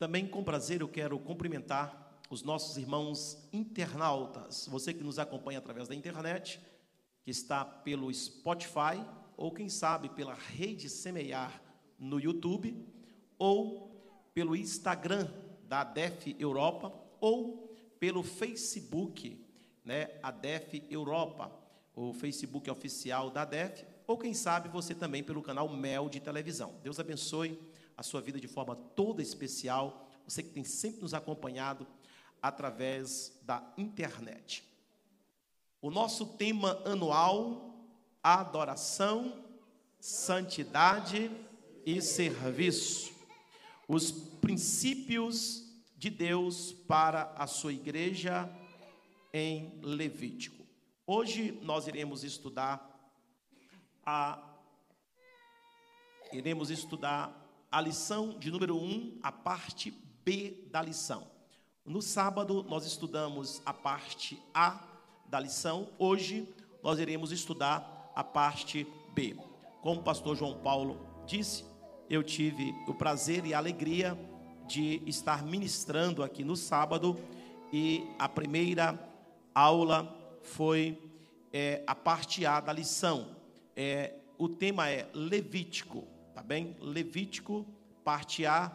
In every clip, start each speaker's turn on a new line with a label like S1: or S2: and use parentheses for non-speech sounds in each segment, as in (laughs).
S1: Também com prazer eu quero cumprimentar os nossos irmãos internautas, você que nos acompanha através da internet, que está pelo Spotify ou quem sabe pela rede Semear no YouTube ou pelo Instagram da ADEF Europa ou pelo Facebook, né, ADEF Europa, o Facebook oficial da ADEF, ou quem sabe você também pelo canal Mel de televisão. Deus abençoe a sua vida de forma toda especial, você que tem sempre nos acompanhado através da internet. O nosso tema anual, adoração, santidade e serviço. Os princípios de Deus para a sua igreja em Levítico. Hoje nós iremos estudar a iremos estudar a lição de número 1, um, a parte B da lição. No sábado nós estudamos a parte A da lição. Hoje nós iremos estudar a parte B. Como o pastor João Paulo disse, eu tive o prazer e a alegria de estar ministrando aqui no sábado e a primeira aula foi é, a parte A da lição. É, o tema é Levítico, tá bem? Levítico, parte A,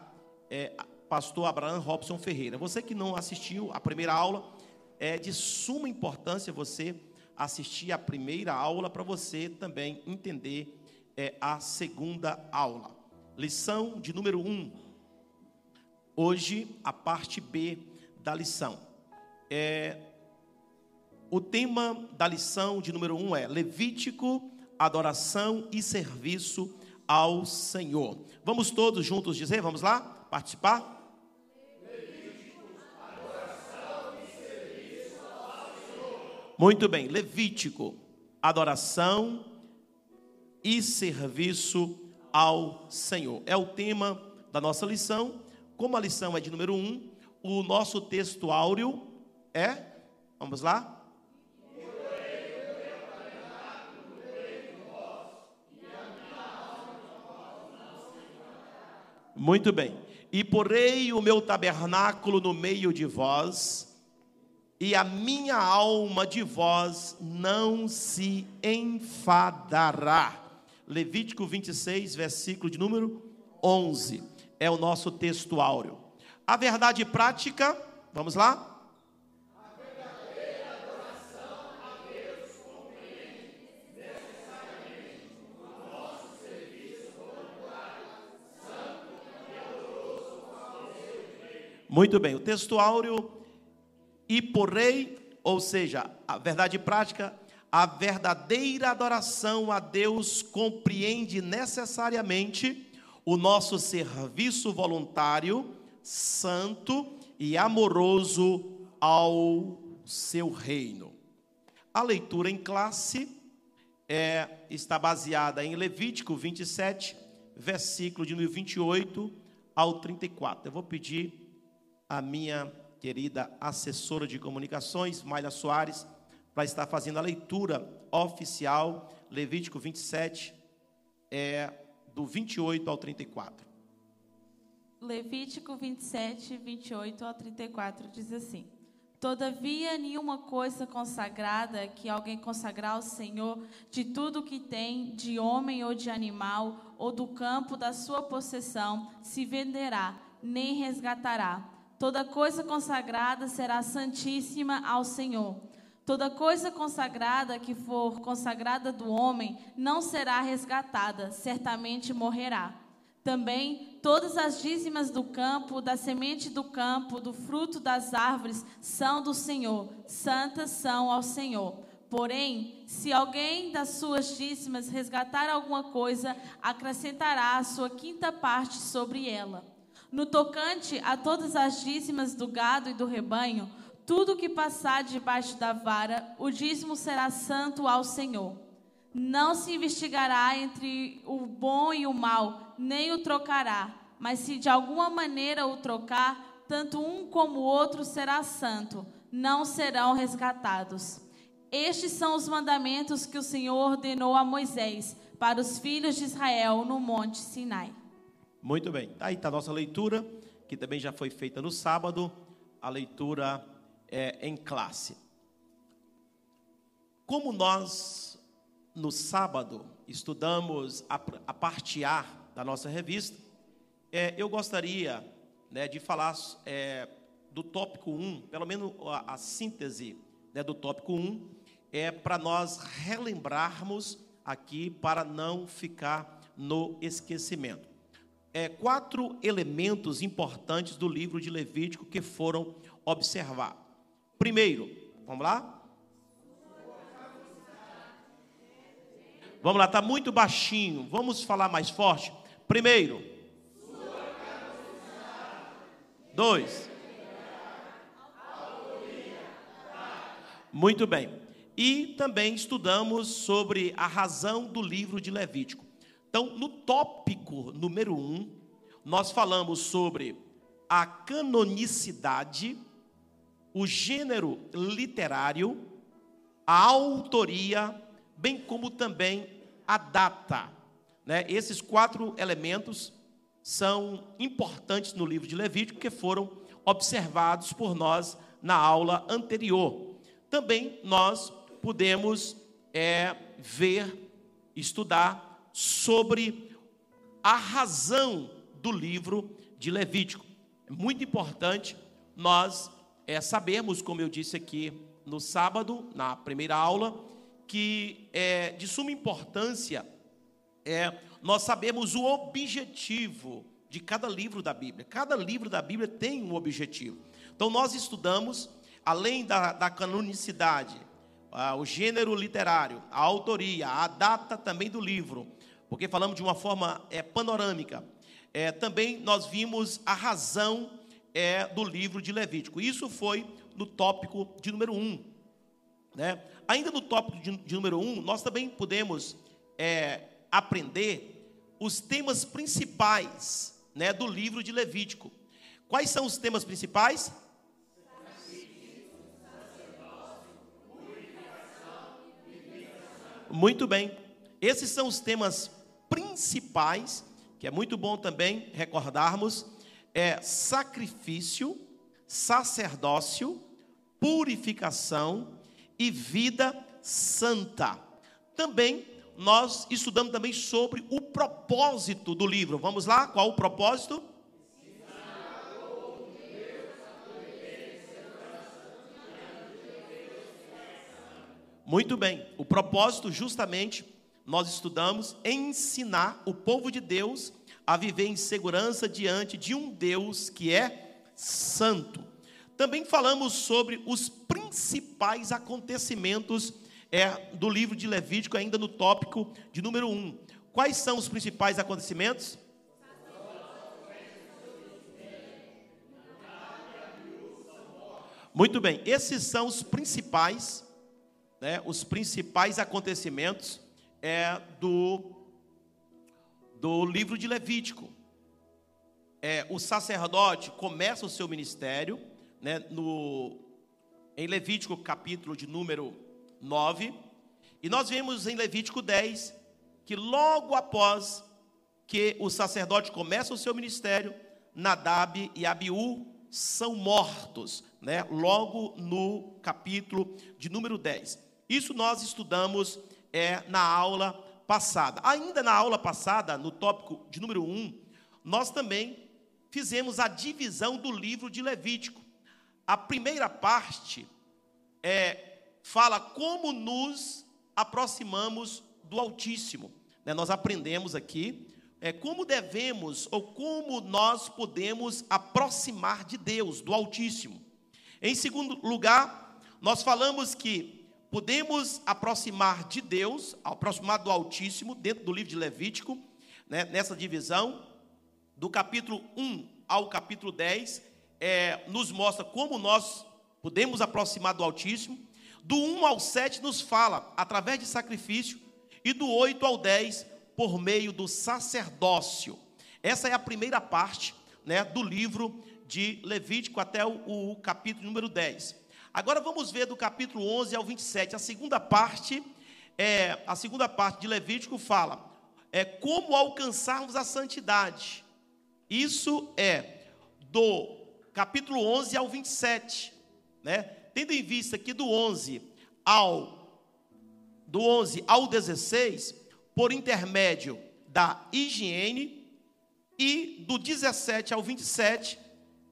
S1: é, pastor Abraão Robson Ferreira. Você que não assistiu a primeira aula, é de suma importância você assistir a primeira aula para você também entender é, a segunda aula. Lição de número 1. Um. Hoje, a parte B da lição. É, o tema da lição de número 1 um é Levítico, adoração e serviço ao Senhor. Vamos todos juntos dizer, vamos lá? Participar? Muito bem, Levítico, adoração e serviço ao Senhor. É o tema da nossa lição. Como a lição é de número 1, um, o nosso texto áureo é, vamos lá? Muito bem. E porei o meu tabernáculo no meio de vós, e a minha alma de vós não se enfadará. Levítico 26, versículo de número 11. É o nosso texto áureo. A verdade prática, vamos lá? Muito bem, o texto áureo e porei, ou seja, a verdade prática, a verdadeira adoração a Deus compreende necessariamente o nosso serviço voluntário, santo e amoroso ao seu reino. A leitura em classe é, está baseada em Levítico 27, versículo de 28 ao 34. Eu vou pedir a minha querida assessora de comunicações, Mayla Soares, para estar fazendo a leitura oficial, Levítico 27, é, do 28 ao 34.
S2: Levítico 27, 28 ao 34 diz assim: Todavia, nenhuma coisa consagrada que alguém consagrar ao Senhor, de tudo que tem, de homem ou de animal, ou do campo da sua possessão, se venderá, nem resgatará Toda coisa consagrada será santíssima ao Senhor. Toda coisa consagrada que for consagrada do homem não será resgatada, certamente morrerá. Também todas as dízimas do campo, da semente do campo, do fruto das árvores são do Senhor, santas são ao Senhor. Porém, se alguém das suas dízimas resgatar alguma coisa, acrescentará a sua quinta parte sobre ela. No tocante a todas as dízimas do gado e do rebanho, tudo que passar debaixo da vara, o dízimo será santo ao Senhor. Não se investigará entre o bom e o mal, nem o trocará. Mas se de alguma maneira o trocar, tanto um como o outro será santo, não serão resgatados. Estes são os mandamentos que o Senhor ordenou a Moisés para os filhos de Israel no monte Sinai.
S1: Muito bem, aí está a nossa leitura que também já foi feita no sábado, a leitura é, em classe. Como nós, no sábado, estudamos a, a parte A da nossa revista, é, eu gostaria né, de falar é, do tópico 1, pelo menos a, a síntese né, do tópico 1, é para nós relembrarmos aqui, para não ficar no esquecimento. É, quatro elementos importantes do livro de Levítico que foram observar. Primeiro, vamos lá? Vamos lá, está muito baixinho. Vamos falar mais forte. Primeiro. Dois. Muito bem. E também estudamos sobre a razão do livro de Levítico. Então, no tópico número um, nós falamos sobre a canonicidade, o gênero literário, a autoria, bem como também a data. Né? Esses quatro elementos são importantes no livro de Levítico, que foram observados por nós na aula anterior. Também nós podemos é, ver, estudar sobre a razão do livro de Levítico. É muito importante nós é, sabermos, como eu disse aqui no sábado, na primeira aula, que é de suma importância é nós sabemos o objetivo de cada livro da Bíblia. Cada livro da Bíblia tem um objetivo. Então nós estudamos, além da, da canonicidade, ah, o gênero literário, a autoria, a data também do livro, porque falamos de uma forma é, panorâmica. É, também nós vimos a razão é, do livro de Levítico. Isso foi no tópico de número 1. Um, né? Ainda no tópico de, de número 1, um, nós também podemos é, aprender os temas principais né, do livro de Levítico. Quais são os temas principais? Muito bem. Esses são os temas principais, que é muito bom também recordarmos, é sacrifício, sacerdócio, purificação e vida santa. Também nós estudamos também sobre o propósito do livro. Vamos lá? Qual o propósito? Muito bem. O propósito, justamente, nós estudamos ensinar o povo de Deus a viver em segurança diante de um Deus que é santo. Também falamos sobre os principais acontecimentos é, do livro de Levítico, ainda no tópico de número 1. Quais são os principais acontecimentos? Muito bem, esses são os principais, né, os principais acontecimentos é, do, do livro de Levítico. É, o sacerdote começa o seu ministério né, no, em Levítico, capítulo de número 9. E nós vemos em Levítico 10 que logo após que o sacerdote começa o seu ministério, Nadab e Abiú são mortos, né? Logo no capítulo de número 10. Isso nós estudamos é, na aula passada. Ainda na aula passada, no tópico de número 1, nós também fizemos a divisão do livro de Levítico. A primeira parte é fala como nos aproximamos do Altíssimo. Né? Nós aprendemos aqui é, como devemos ou como nós podemos aproximar de Deus, do Altíssimo. Em segundo lugar, nós falamos que podemos aproximar de Deus, aproximar do Altíssimo, dentro do livro de Levítico, né, nessa divisão, do capítulo 1 ao capítulo 10, é, nos mostra como nós podemos aproximar do Altíssimo. Do 1 ao 7 nos fala através de sacrifício, e do 8 ao 10 por meio do sacerdócio. Essa é a primeira parte né, do livro de Levítico até o, o capítulo número 10. Agora vamos ver do capítulo 11 ao 27. A segunda parte, é, a segunda parte de Levítico fala é como alcançarmos a santidade. Isso é do capítulo 11 ao 27, né? Tendo em vista que do 11 ao do 11 ao 16, por intermédio da higiene e do 17 ao 27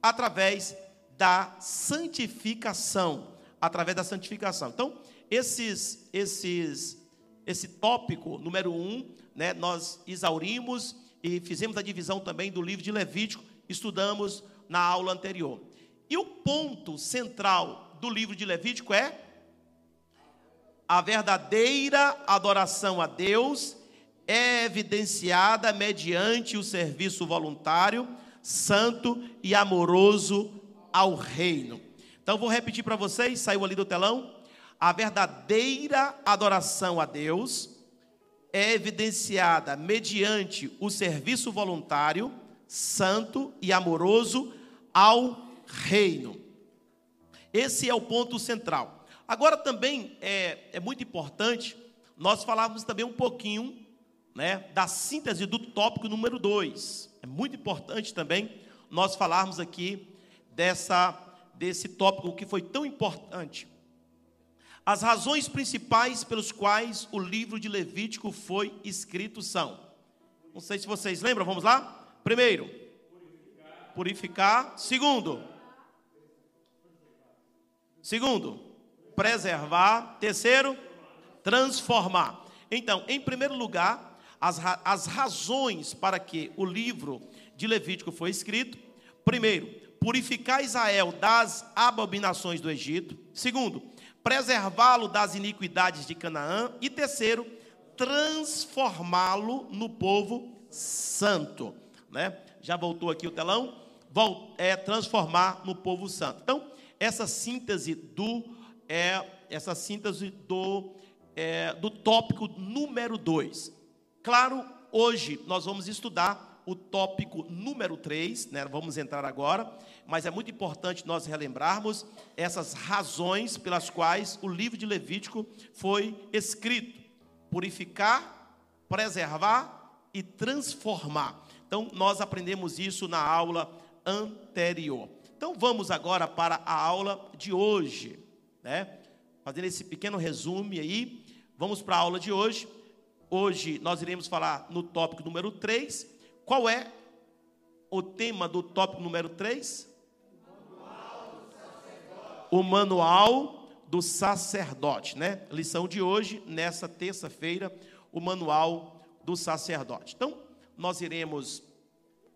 S1: através da santificação, através da santificação. Então, esses esses esse tópico número um, né, nós exaurimos e fizemos a divisão também do livro de Levítico, estudamos na aula anterior. E o ponto central do livro de Levítico é a verdadeira adoração a Deus é evidenciada mediante o serviço voluntário, santo e amoroso ao reino. Então vou repetir para vocês, saiu ali do telão. A verdadeira adoração a Deus é evidenciada mediante o serviço voluntário, santo e amoroso ao reino. Esse é o ponto central. Agora também é, é muito importante nós falarmos também um pouquinho né, da síntese do tópico número 2. É muito importante também nós falarmos aqui dessa, desse tópico que foi tão importante. As razões principais pelos quais o livro de Levítico foi escrito são. Não sei se vocês lembram, vamos lá? Primeiro, purificar. Segundo, segundo, preservar. Terceiro, transformar. Então, em primeiro lugar, as, as razões para que o livro de Levítico foi escrito. Primeiro, purificar Israel das abominações do Egito. Segundo, preservá-lo das iniquidades de Canaã. E terceiro, transformá-lo no povo santo. Né? Já voltou aqui o telão? Volt, é transformar no povo santo. Então, essa síntese do é, essa síntese do, é, do tópico número 2. Claro, hoje nós vamos estudar o tópico número 3, né? vamos entrar agora, mas é muito importante nós relembrarmos essas razões pelas quais o livro de Levítico foi escrito: purificar, preservar e transformar. Então, nós aprendemos isso na aula anterior. Então, vamos agora para a aula de hoje, né? Fazendo esse pequeno resumo aí, vamos para a aula de hoje. Hoje nós iremos falar no tópico número 3. Qual é o tema do tópico número 3? O manual do sacerdote, né? Lição de hoje, nessa terça-feira, o manual do sacerdote. Então, nós iremos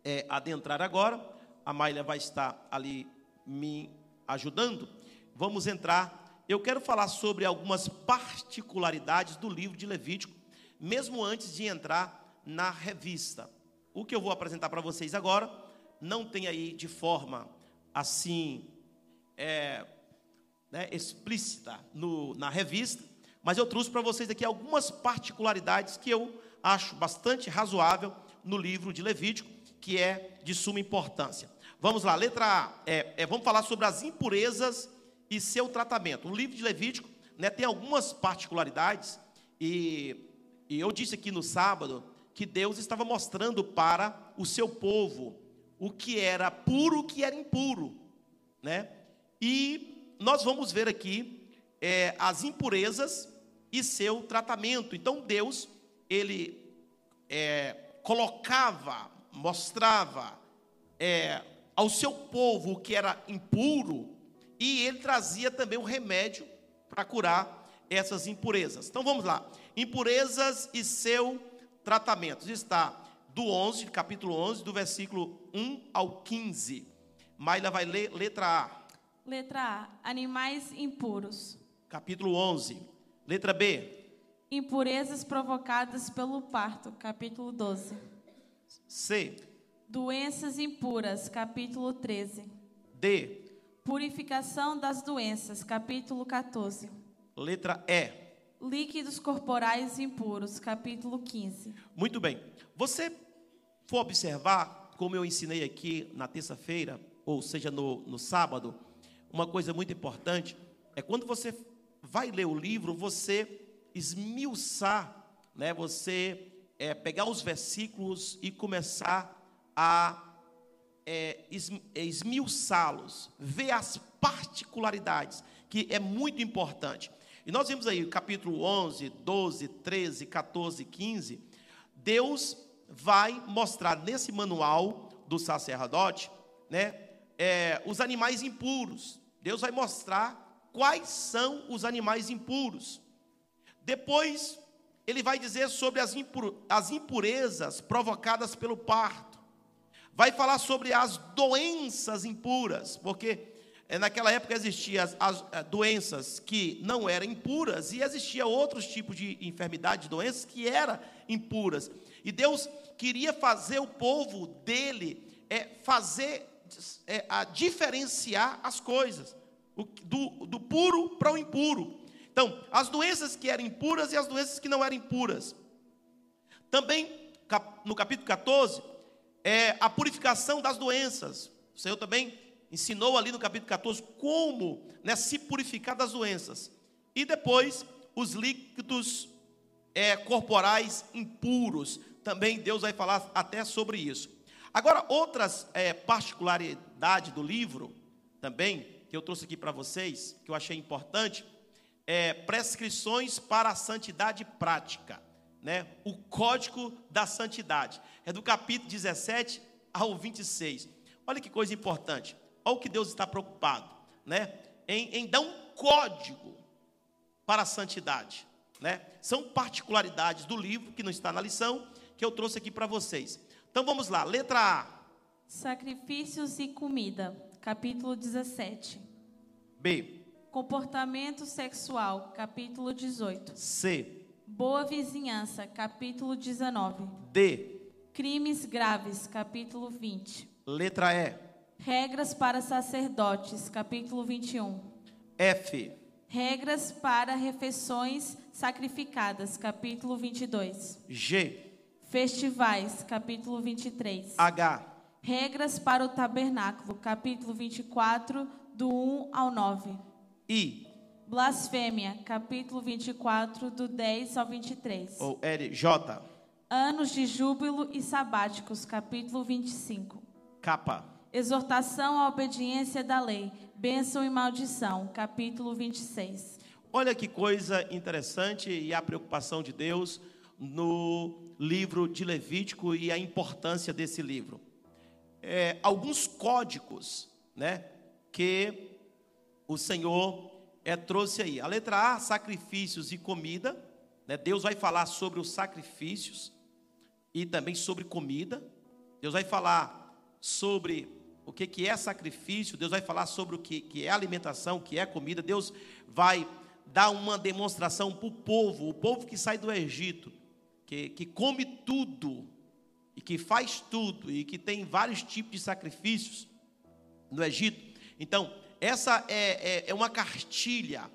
S1: é, adentrar agora. A Maília vai estar ali me ajudando. Vamos entrar. Eu quero falar sobre algumas particularidades do livro de Levítico mesmo antes de entrar na revista. O que eu vou apresentar para vocês agora não tem aí de forma assim é, né, explícita no, na revista, mas eu trouxe para vocês aqui algumas particularidades que eu acho bastante razoável no livro de Levítico, que é de suma importância. Vamos lá, letra A, é, é, vamos falar sobre as impurezas e seu tratamento. O livro de Levítico né, tem algumas particularidades e e eu disse aqui no sábado que Deus estava mostrando para o seu povo o que era puro, o que era impuro, né? E nós vamos ver aqui é, as impurezas e seu tratamento. Então Deus ele é, colocava, mostrava é, ao seu povo o que era impuro e ele trazia também o remédio para curar essas impurezas. Então vamos lá impurezas e seu tratamento. Está do 11, capítulo 11, do versículo 1 ao 15. Maila vai ler letra A.
S2: Letra A, animais impuros.
S1: Capítulo 11. Letra B.
S2: Impurezas provocadas pelo parto, capítulo 12.
S1: C.
S2: Doenças impuras, capítulo 13.
S1: D.
S2: Purificação das doenças, capítulo 14.
S1: Letra E.
S2: Líquidos corporais impuros, capítulo 15.
S1: Muito bem. Você for observar, como eu ensinei aqui na terça-feira, ou seja, no, no sábado, uma coisa muito importante é quando você vai ler o livro, você esmiuçar, né, você é, pegar os versículos e começar a é, é, esmiuçá-los, ver as particularidades, que é muito importante. E nós vimos aí, capítulo 11, 12, 13, 14, 15, Deus vai mostrar nesse manual do sacerdote, né, é, os animais impuros. Deus vai mostrar quais são os animais impuros. Depois, ele vai dizer sobre as, impur as impurezas provocadas pelo parto. Vai falar sobre as doenças impuras, porque é, naquela época existiam as, as, eh, doenças que não eram impuras e existia outros tipos de enfermidade, doenças que eram impuras. E Deus queria fazer o povo dele é, fazer é, a diferenciar as coisas o, do, do puro para o impuro. Então, as doenças que eram impuras e as doenças que não eram impuras. Também no capítulo 14 é a purificação das doenças. O Senhor também ensinou ali no capítulo 14 como né, se purificar das doenças. E depois, os líquidos é, corporais impuros. Também Deus vai falar até sobre isso. Agora, outras é, particularidades do livro, também, que eu trouxe aqui para vocês, que eu achei importante, é prescrições para a santidade prática. Né? O código da santidade. É do capítulo 17 ao 26. Olha que coisa importante. Olha o que Deus está preocupado, né? Em, em dar um código para a santidade, né? São particularidades do livro que não está na lição que eu trouxe aqui para vocês. Então vamos lá, letra A.
S2: Sacrifícios e comida, capítulo 17.
S1: B.
S2: Comportamento sexual, capítulo 18.
S1: C.
S2: Boa vizinhança, capítulo 19.
S1: D.
S2: Crimes graves, capítulo 20.
S1: Letra E.
S2: Regras para sacerdotes, capítulo 21.
S1: F.
S2: Regras para refeições sacrificadas, capítulo 22.
S1: G.
S2: Festivais, capítulo 23.
S1: H.
S2: Regras para o tabernáculo, capítulo 24, do 1 ao 9.
S1: I.
S2: Blasfêmia, capítulo 24, do 10 ao 23.
S1: Ou L. J.
S2: Anos de júbilo e sabáticos, capítulo 25.
S1: Capa.
S2: Exortação à obediência da lei, bênção e maldição, capítulo 26.
S1: Olha que coisa interessante e a preocupação de Deus no livro de Levítico e a importância desse livro. É, alguns códigos, né, que o Senhor é, trouxe aí. A letra A, sacrifícios e comida. Né, Deus vai falar sobre os sacrifícios e também sobre comida. Deus vai falar sobre o que, que é sacrifício, Deus vai falar sobre o que, que é alimentação, o que é comida, Deus vai dar uma demonstração para o povo, o povo que sai do Egito, que, que come tudo, e que faz tudo, e que tem vários tipos de sacrifícios no Egito. Então, essa é, é, é uma cartilha,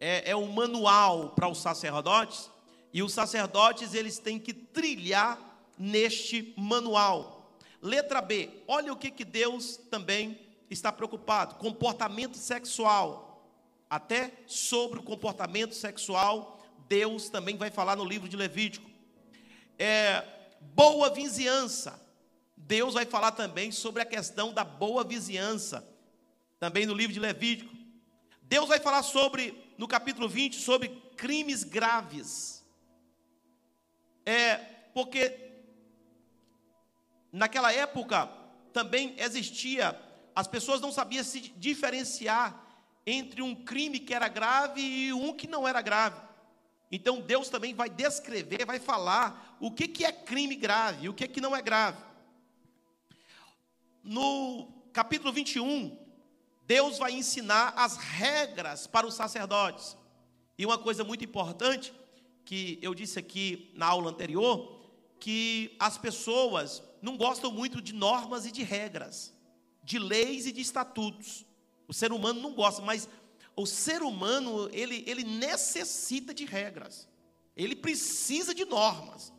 S1: é, é um manual para os sacerdotes, e os sacerdotes eles têm que trilhar neste manual. Letra B, olha o que, que Deus também está preocupado: comportamento sexual. Até sobre o comportamento sexual, Deus também vai falar no livro de Levítico. É, boa vizinhança. Deus vai falar também sobre a questão da boa vizinhança, também no livro de Levítico. Deus vai falar sobre, no capítulo 20, sobre crimes graves. É, porque Naquela época também existia, as pessoas não sabiam se diferenciar entre um crime que era grave e um que não era grave. Então Deus também vai descrever, vai falar o que, que é crime grave e o que, que não é grave. No capítulo 21, Deus vai ensinar as regras para os sacerdotes. E uma coisa muito importante, que eu disse aqui na aula anterior, que as pessoas não gostam muito de normas e de regras, de leis e de estatutos. O ser humano não gosta, mas o ser humano, ele, ele necessita de regras. Ele precisa de normas.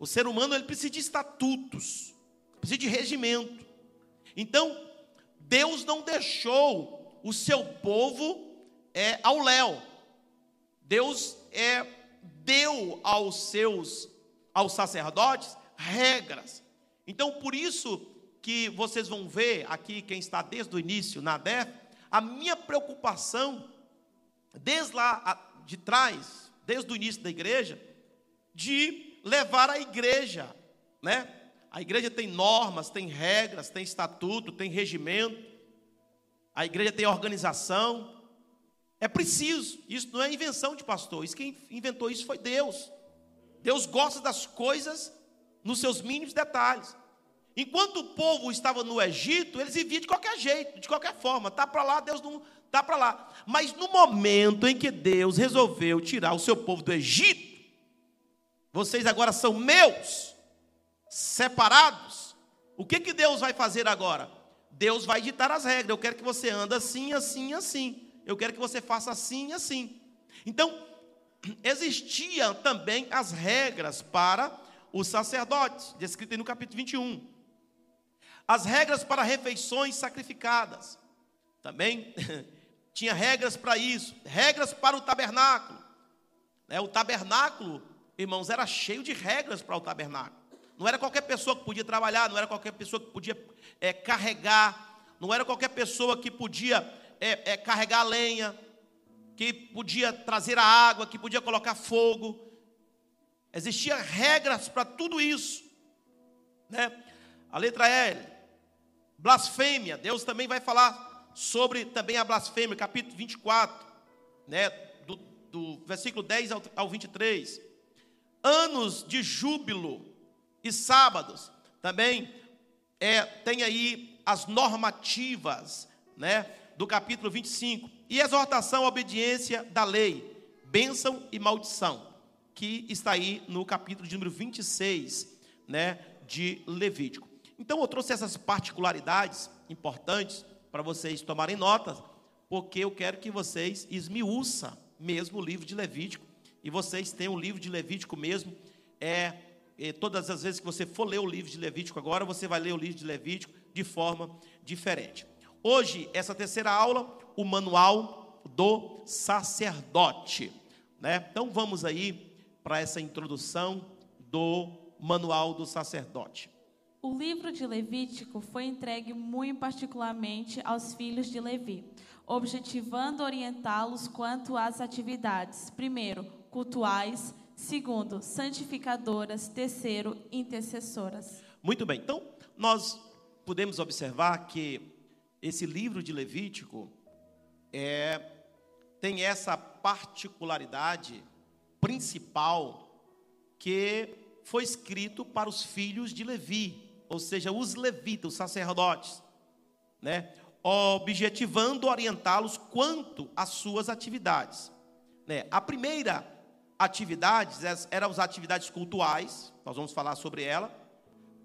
S1: O ser humano, ele precisa de estatutos, precisa de regimento. Então, Deus não deixou o seu povo é, ao léu. Deus é, deu aos seus, aos sacerdotes, regras. Então, por isso que vocês vão ver aqui, quem está desde o início na DEF, a minha preocupação, desde lá de trás, desde o início da igreja, de levar a igreja, né? A igreja tem normas, tem regras, tem estatuto, tem regimento, a igreja tem organização. É preciso, isso não é invenção de pastor, isso quem inventou isso foi Deus. Deus gosta das coisas nos seus mínimos detalhes. Enquanto o povo estava no Egito, eles viviam de qualquer jeito, de qualquer forma. Tá para lá, Deus não tá para lá. Mas no momento em que Deus resolveu tirar o seu povo do Egito, vocês agora são meus, separados. O que que Deus vai fazer agora? Deus vai ditar as regras. Eu quero que você ande assim, assim, assim. Eu quero que você faça assim, assim. Então, existiam também as regras para os sacerdotes, descrito no capítulo 21. As regras para refeições sacrificadas. Também (laughs) tinha regras para isso, regras para o tabernáculo. É, o tabernáculo, irmãos, era cheio de regras para o tabernáculo. Não era qualquer pessoa que podia trabalhar, não era qualquer pessoa que podia é, carregar, não era qualquer pessoa que podia é, é, carregar a lenha, que podia trazer a água, que podia colocar fogo. Existiam regras para tudo isso. Né? A letra L, blasfêmia. Deus também vai falar sobre também a blasfêmia, capítulo 24, né? do, do versículo 10 ao, ao 23. Anos de júbilo e sábados. Também é, tem aí as normativas né? do capítulo 25. E exortação à obediência da lei, bênção e maldição que está aí no capítulo de número 26, né, de Levítico. Então eu trouxe essas particularidades importantes para vocês tomarem notas, porque eu quero que vocês esmiuçam mesmo o livro de Levítico, e vocês tenham o livro de Levítico mesmo, é, é, todas as vezes que você for ler o livro de Levítico agora, você vai ler o livro de Levítico de forma diferente. Hoje, essa terceira aula, o manual do sacerdote. Né? Então vamos aí para essa introdução do Manual do Sacerdote.
S2: O livro de Levítico foi entregue muito particularmente aos filhos de Levi, objetivando orientá-los quanto às atividades: primeiro, cultuais, segundo, santificadoras, terceiro, intercessoras.
S1: Muito bem. Então, nós podemos observar que esse livro de Levítico é, tem essa particularidade principal que foi escrito para os filhos de Levi, ou seja, os levitas, os sacerdotes, né? objetivando orientá-los quanto às suas atividades. Né? A primeira atividade eram as atividades cultuais, nós vamos falar sobre ela.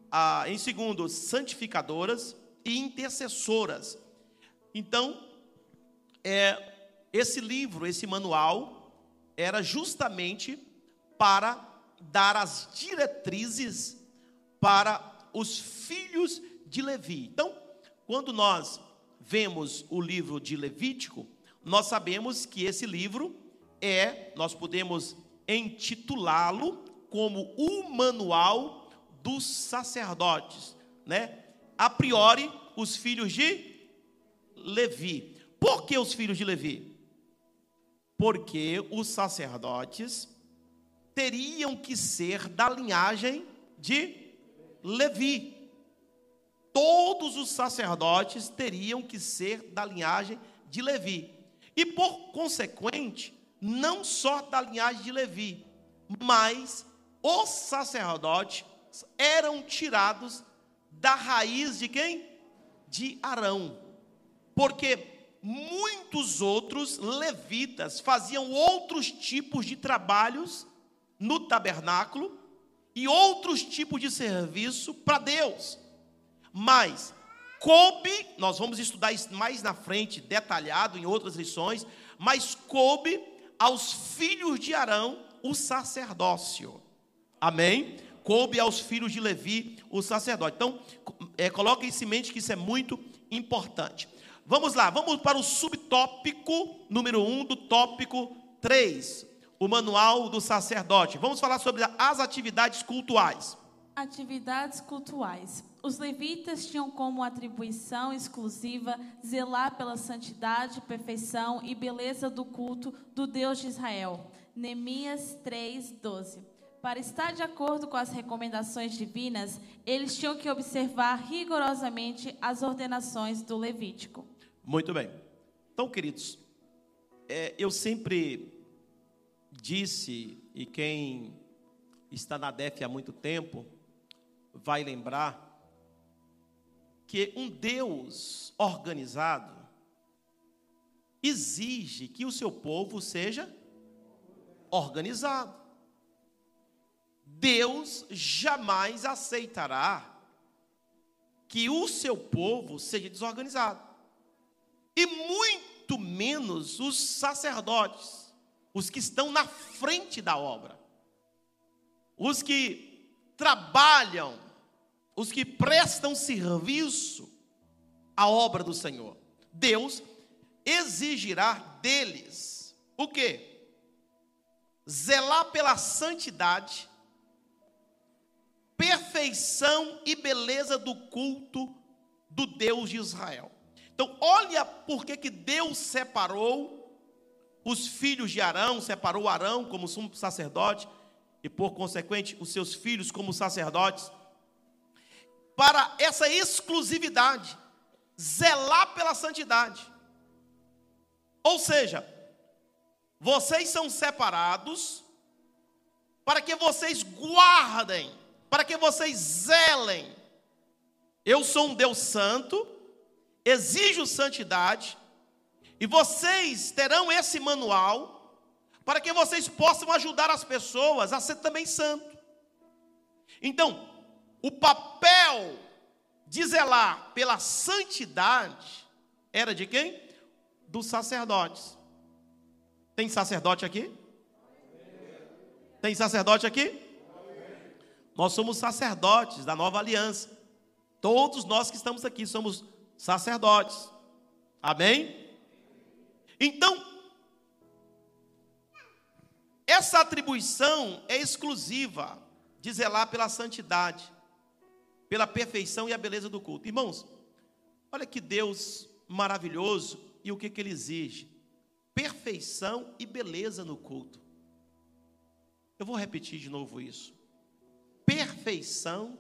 S1: Ah, em segundo, santificadoras e intercessoras. Então, é, esse livro, esse manual, era justamente para dar as diretrizes para os filhos de Levi. Então, quando nós vemos o livro de Levítico, nós sabemos que esse livro é, nós podemos intitulá-lo como o manual dos sacerdotes, né? A priori, os filhos de Levi. Por que os filhos de Levi? porque os sacerdotes teriam que ser da linhagem de Levi. Todos os sacerdotes teriam que ser da linhagem de Levi. E por consequente, não só da linhagem de Levi, mas os sacerdotes eram tirados da raiz de quem? De Arão. Porque muitos outros levitas faziam outros tipos de trabalhos no tabernáculo e outros tipos de serviço para Deus. Mas coube, nós vamos estudar isso mais na frente, detalhado em outras lições, mas coube aos filhos de Arão o sacerdócio. Amém? Coube aos filhos de Levi o sacerdote. Então, é, coloque em mente que isso é muito importante. Vamos lá, vamos para o subtópico número 1 um do tópico 3, o manual do sacerdote. Vamos falar sobre as atividades cultuais.
S2: Atividades cultuais. Os levitas tinham como atribuição exclusiva zelar pela santidade, perfeição e beleza do culto do Deus de Israel. Neemias 3:12. Para estar de acordo com as recomendações divinas, eles tinham que observar rigorosamente as ordenações do Levítico.
S1: Muito bem. Então, queridos, é, eu sempre disse, e quem está na DEF há muito tempo vai lembrar, que um Deus organizado exige que o seu povo seja organizado. Deus jamais aceitará que o seu povo seja desorganizado. E muito menos os sacerdotes, os que estão na frente da obra, os que trabalham, os que prestam serviço à obra do Senhor. Deus exigirá deles o quê? Zelar pela santidade perfeição e beleza do culto do Deus de Israel. Então, olha por que, que Deus separou os filhos de Arão, separou Arão como sumo sacerdote, e por consequente os seus filhos como sacerdotes, para essa exclusividade, zelar pela santidade. Ou seja, vocês são separados para que vocês guardem para que vocês zelem. Eu sou um Deus santo, exijo santidade, e vocês terão esse manual para que vocês possam ajudar as pessoas a ser também santo. Então, o papel de zelar pela santidade era de quem? Dos sacerdotes. Tem sacerdote aqui? Tem sacerdote aqui? Nós somos sacerdotes da nova aliança. Todos nós que estamos aqui somos sacerdotes. Amém? Então, essa atribuição é exclusiva de zelar pela santidade, pela perfeição e a beleza do culto. Irmãos, olha que Deus maravilhoso e o que, que ele exige: perfeição e beleza no culto. Eu vou repetir de novo isso perfeição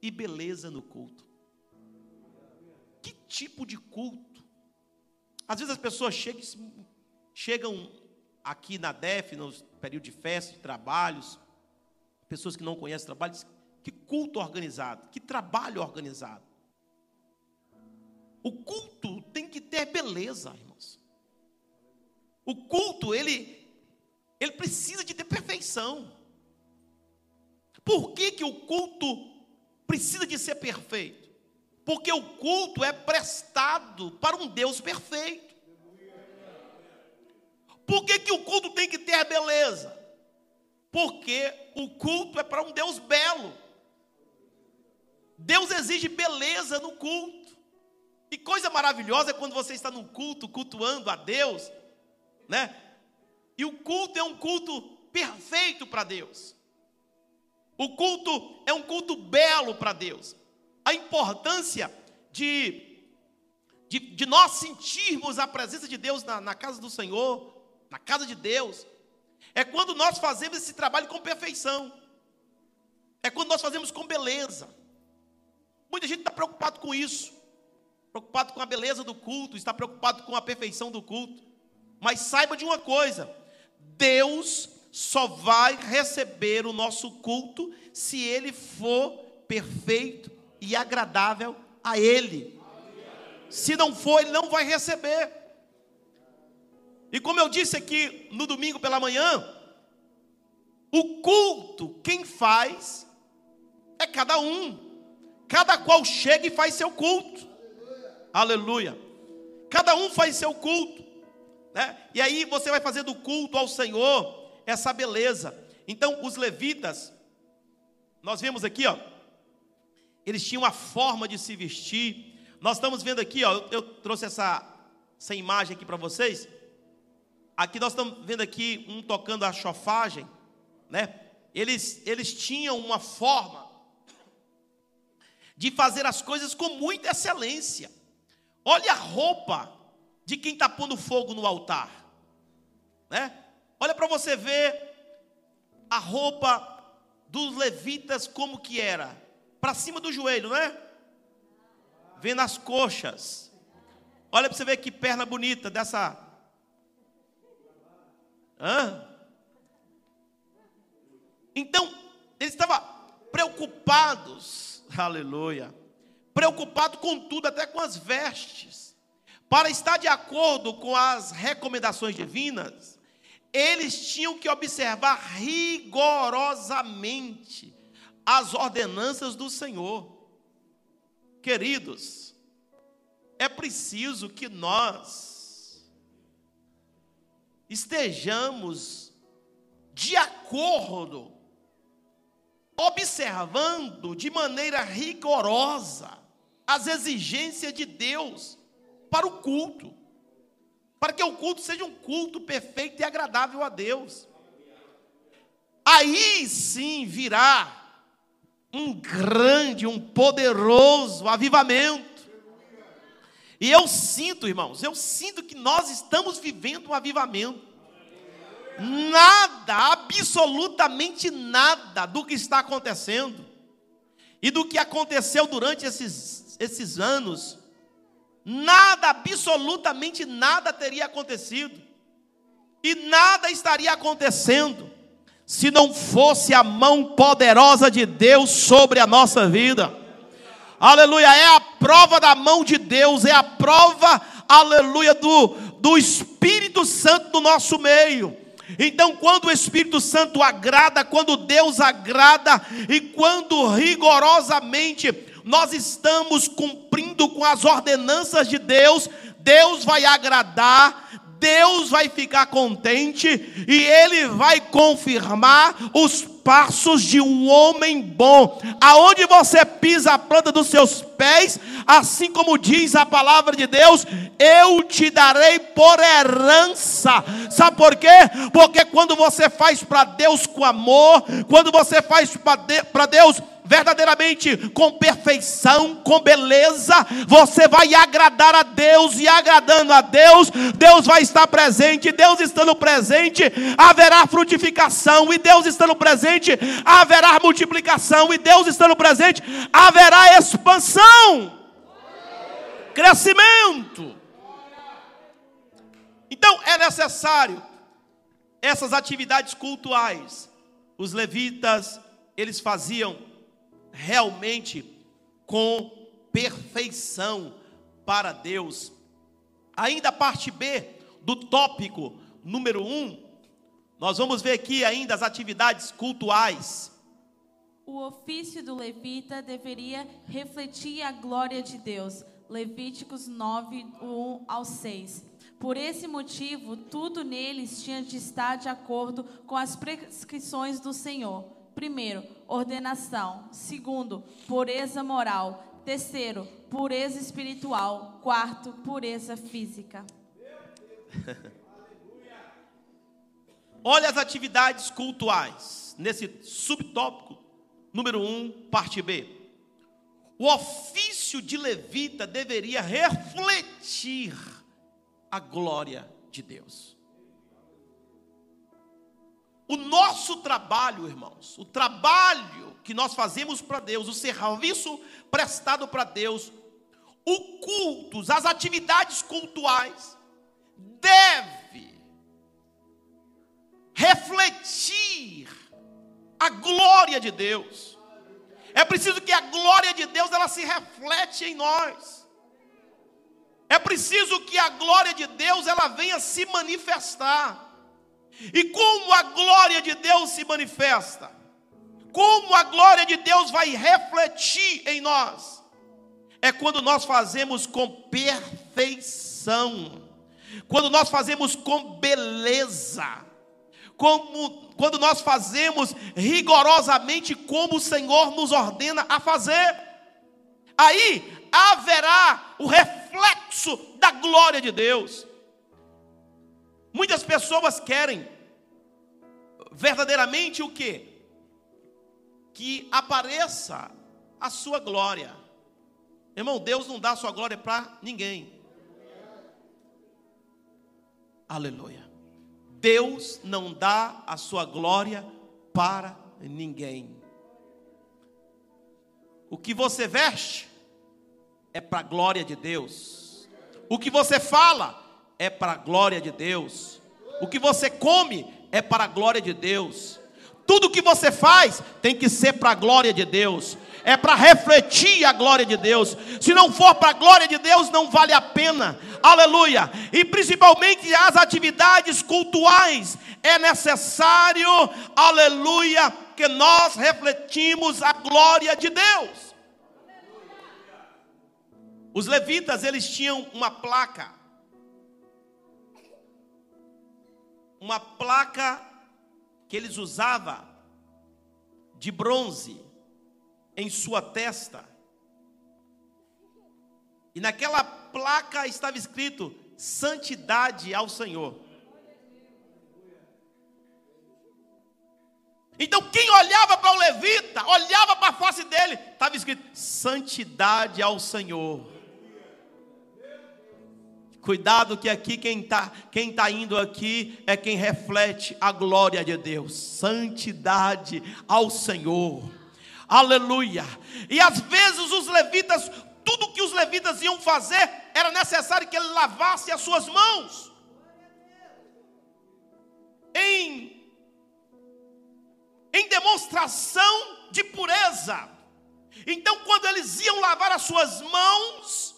S1: e beleza no culto. Que tipo de culto? Às vezes as pessoas chegam, chegam aqui na DEF, no período de festa, de trabalhos, pessoas que não conhecem o trabalho, dizem, culto organizado, que trabalho organizado. O culto tem que ter beleza, irmãos. O culto, ele, ele precisa de ter perfeição. Por que, que o culto precisa de ser perfeito? Porque o culto é prestado para um Deus perfeito. Por que, que o culto tem que ter beleza? Porque o culto é para um Deus belo. Deus exige beleza no culto. E coisa maravilhosa é quando você está no culto, cultuando a Deus, né? E o culto é um culto perfeito para Deus. O culto é um culto belo para Deus. A importância de, de, de, nós sentirmos a presença de Deus na, na casa do Senhor, na casa de Deus, é quando nós fazemos esse trabalho com perfeição. É quando nós fazemos com beleza. Muita gente está preocupado com isso, preocupado com a beleza do culto, está preocupado com a perfeição do culto. Mas saiba de uma coisa: Deus só vai receber o nosso culto se ele for perfeito e agradável a ele. Se não for, ele não vai receber. E como eu disse aqui no domingo pela manhã, o culto, quem faz é cada um. Cada qual chega e faz seu culto. Aleluia. Cada um faz seu culto. Né? E aí você vai fazer do culto ao Senhor essa beleza. Então, os levitas, nós vemos aqui, ó, eles tinham uma forma de se vestir. Nós estamos vendo aqui, ó, eu, eu trouxe essa, essa imagem aqui para vocês. Aqui nós estamos vendo aqui um tocando a chofagem, né? Eles, eles tinham uma forma de fazer as coisas com muita excelência. Olha a roupa de quem está pondo fogo no altar, né? Olha para você ver a roupa dos levitas como que era, para cima do joelho, né? Vendo as coxas. Olha para você ver que perna bonita dessa. Hã? Então, eles estavam preocupados, aleluia, preocupado com tudo, até com as vestes. Para estar de acordo com as recomendações divinas, eles tinham que observar rigorosamente as ordenanças do Senhor. Queridos, é preciso que nós estejamos de acordo observando de maneira rigorosa as exigências de Deus para o culto, para que o culto seja um culto perfeito e agradável a Deus. Aí sim virá um grande, um poderoso avivamento. E eu sinto, irmãos, eu sinto que nós estamos vivendo um avivamento. Nada, absolutamente nada do que está acontecendo e do que aconteceu durante esses, esses anos, nada, absolutamente nada teria acontecido, e nada estaria acontecendo, se não fosse a mão poderosa de Deus sobre a nossa vida. Aleluia, é a prova da mão de Deus, é a prova, aleluia, do, do Espírito Santo no nosso meio. Então, quando o Espírito Santo agrada, quando Deus agrada e quando rigorosamente nós estamos cumprindo com as ordenanças de Deus, Deus vai agradar, Deus vai ficar contente e Ele vai confirmar os passos de um homem bom. Aonde você pisa a planta dos seus pés, assim como diz a palavra de Deus, eu te darei por herança. Sabe por quê? Porque quando você faz para Deus com amor, quando você faz para Deus verdadeiramente com perfeição, com beleza, você vai agradar a Deus, e agradando a Deus, Deus vai estar presente, Deus estando presente, haverá frutificação, e Deus estando presente, haverá multiplicação, e Deus estando presente, haverá expansão, crescimento. Então é necessário essas atividades cultuais. Os levitas, eles faziam realmente com perfeição para Deus. Ainda a parte B do tópico número 1, um, nós vamos ver aqui ainda as atividades cultuais.
S2: O ofício do levita deveria refletir a glória de Deus. Levíticos 9, 1 ao 6. Por esse motivo, tudo neles tinha de estar de acordo com as prescrições do Senhor Primeiro, ordenação. Segundo, pureza moral. Terceiro, pureza espiritual. Quarto, pureza física. (laughs)
S1: Olha as atividades cultuais nesse subtópico número 1, um, parte B. O ofício de levita deveria refletir a glória de Deus. O nosso trabalho, irmãos, o trabalho que nós fazemos para Deus, o serviço prestado para Deus, o culto, as atividades cultuais, deve refletir a glória de Deus. É preciso que a glória de Deus ela se reflete em nós. É preciso que a glória de Deus ela venha se manifestar. E como a glória de Deus se manifesta? Como a glória de Deus vai refletir em nós? É quando nós fazemos com perfeição, quando nós fazemos com beleza, como, quando nós fazemos rigorosamente como o Senhor nos ordena a fazer. Aí haverá o reflexo da glória de Deus. Muitas pessoas querem verdadeiramente o que? Que apareça a sua glória. Irmão, Deus não dá a sua glória para ninguém. Aleluia. Deus não dá a sua glória para ninguém. O que você veste é para a glória de Deus. O que você fala é para a glória de Deus. O que você come é para a glória de Deus. Tudo que você faz tem que ser para a glória de Deus. É para refletir a glória de Deus. Se não for para a glória de Deus, não vale a pena. Aleluia. E principalmente as atividades cultuais. É necessário, aleluia, que nós refletimos a glória de Deus. Os levitas, eles tinham uma placa. Uma placa que eles usavam de bronze em sua testa. E naquela placa estava escrito: santidade ao Senhor. Então, quem olhava para o levita, olhava para a face dele, estava escrito: santidade ao Senhor. Cuidado que aqui quem está quem tá indo aqui é quem reflete a glória de Deus. Santidade ao Senhor. Aleluia. E às vezes os levitas, tudo que os levitas iam fazer, era necessário que ele lavasse as suas mãos. Em em demonstração de pureza. Então, quando eles iam lavar as suas mãos,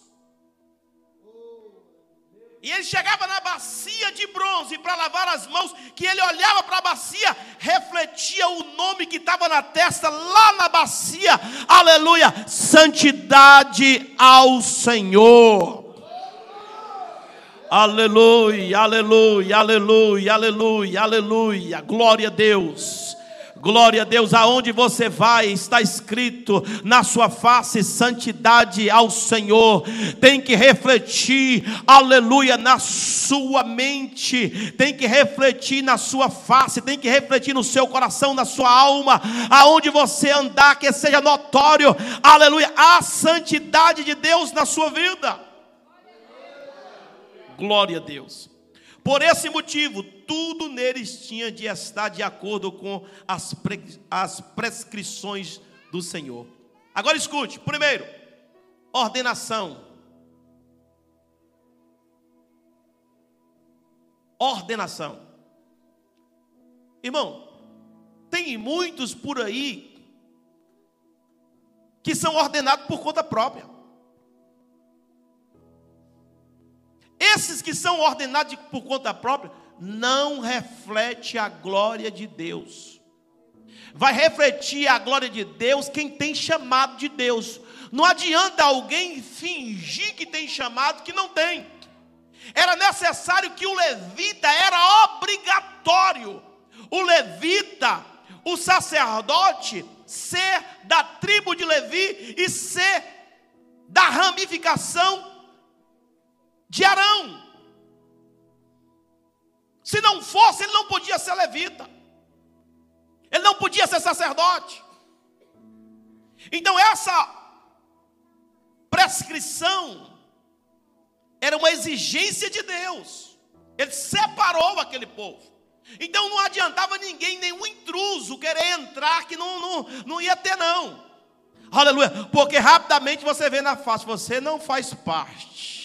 S1: e ele chegava na bacia de bronze para lavar as mãos, que ele olhava para a bacia, refletia o nome que estava na testa, lá na bacia, aleluia, santidade ao Senhor. Aleluia, aleluia, aleluia, aleluia, aleluia, glória a Deus. Glória a Deus, aonde você vai, está escrito na sua face santidade ao Senhor. Tem que refletir, aleluia, na sua mente, tem que refletir na sua face, tem que refletir no seu coração, na sua alma, aonde você andar, que seja notório, aleluia, a santidade de Deus na sua vida. Glória a Deus. Por esse motivo, tudo neles tinha de estar de acordo com as, pre, as prescrições do Senhor. Agora escute: primeiro, ordenação. Ordenação. Irmão, tem muitos por aí que são ordenados por conta própria. Esses que são ordenados por conta própria, não reflete a glória de Deus. Vai refletir a glória de Deus quem tem chamado de Deus. Não adianta alguém fingir que tem chamado que não tem. Era necessário que o levita era obrigatório. O levita, o sacerdote, ser da tribo de Levi e ser da ramificação de Arão. Se não fosse, ele não podia ser levita. Ele não podia ser sacerdote. Então essa prescrição era uma exigência de Deus. Ele separou aquele povo. Então não adiantava ninguém, nenhum intruso, querer entrar que não, não, não ia ter, não. Aleluia. Porque rapidamente você vê na face, você não faz parte.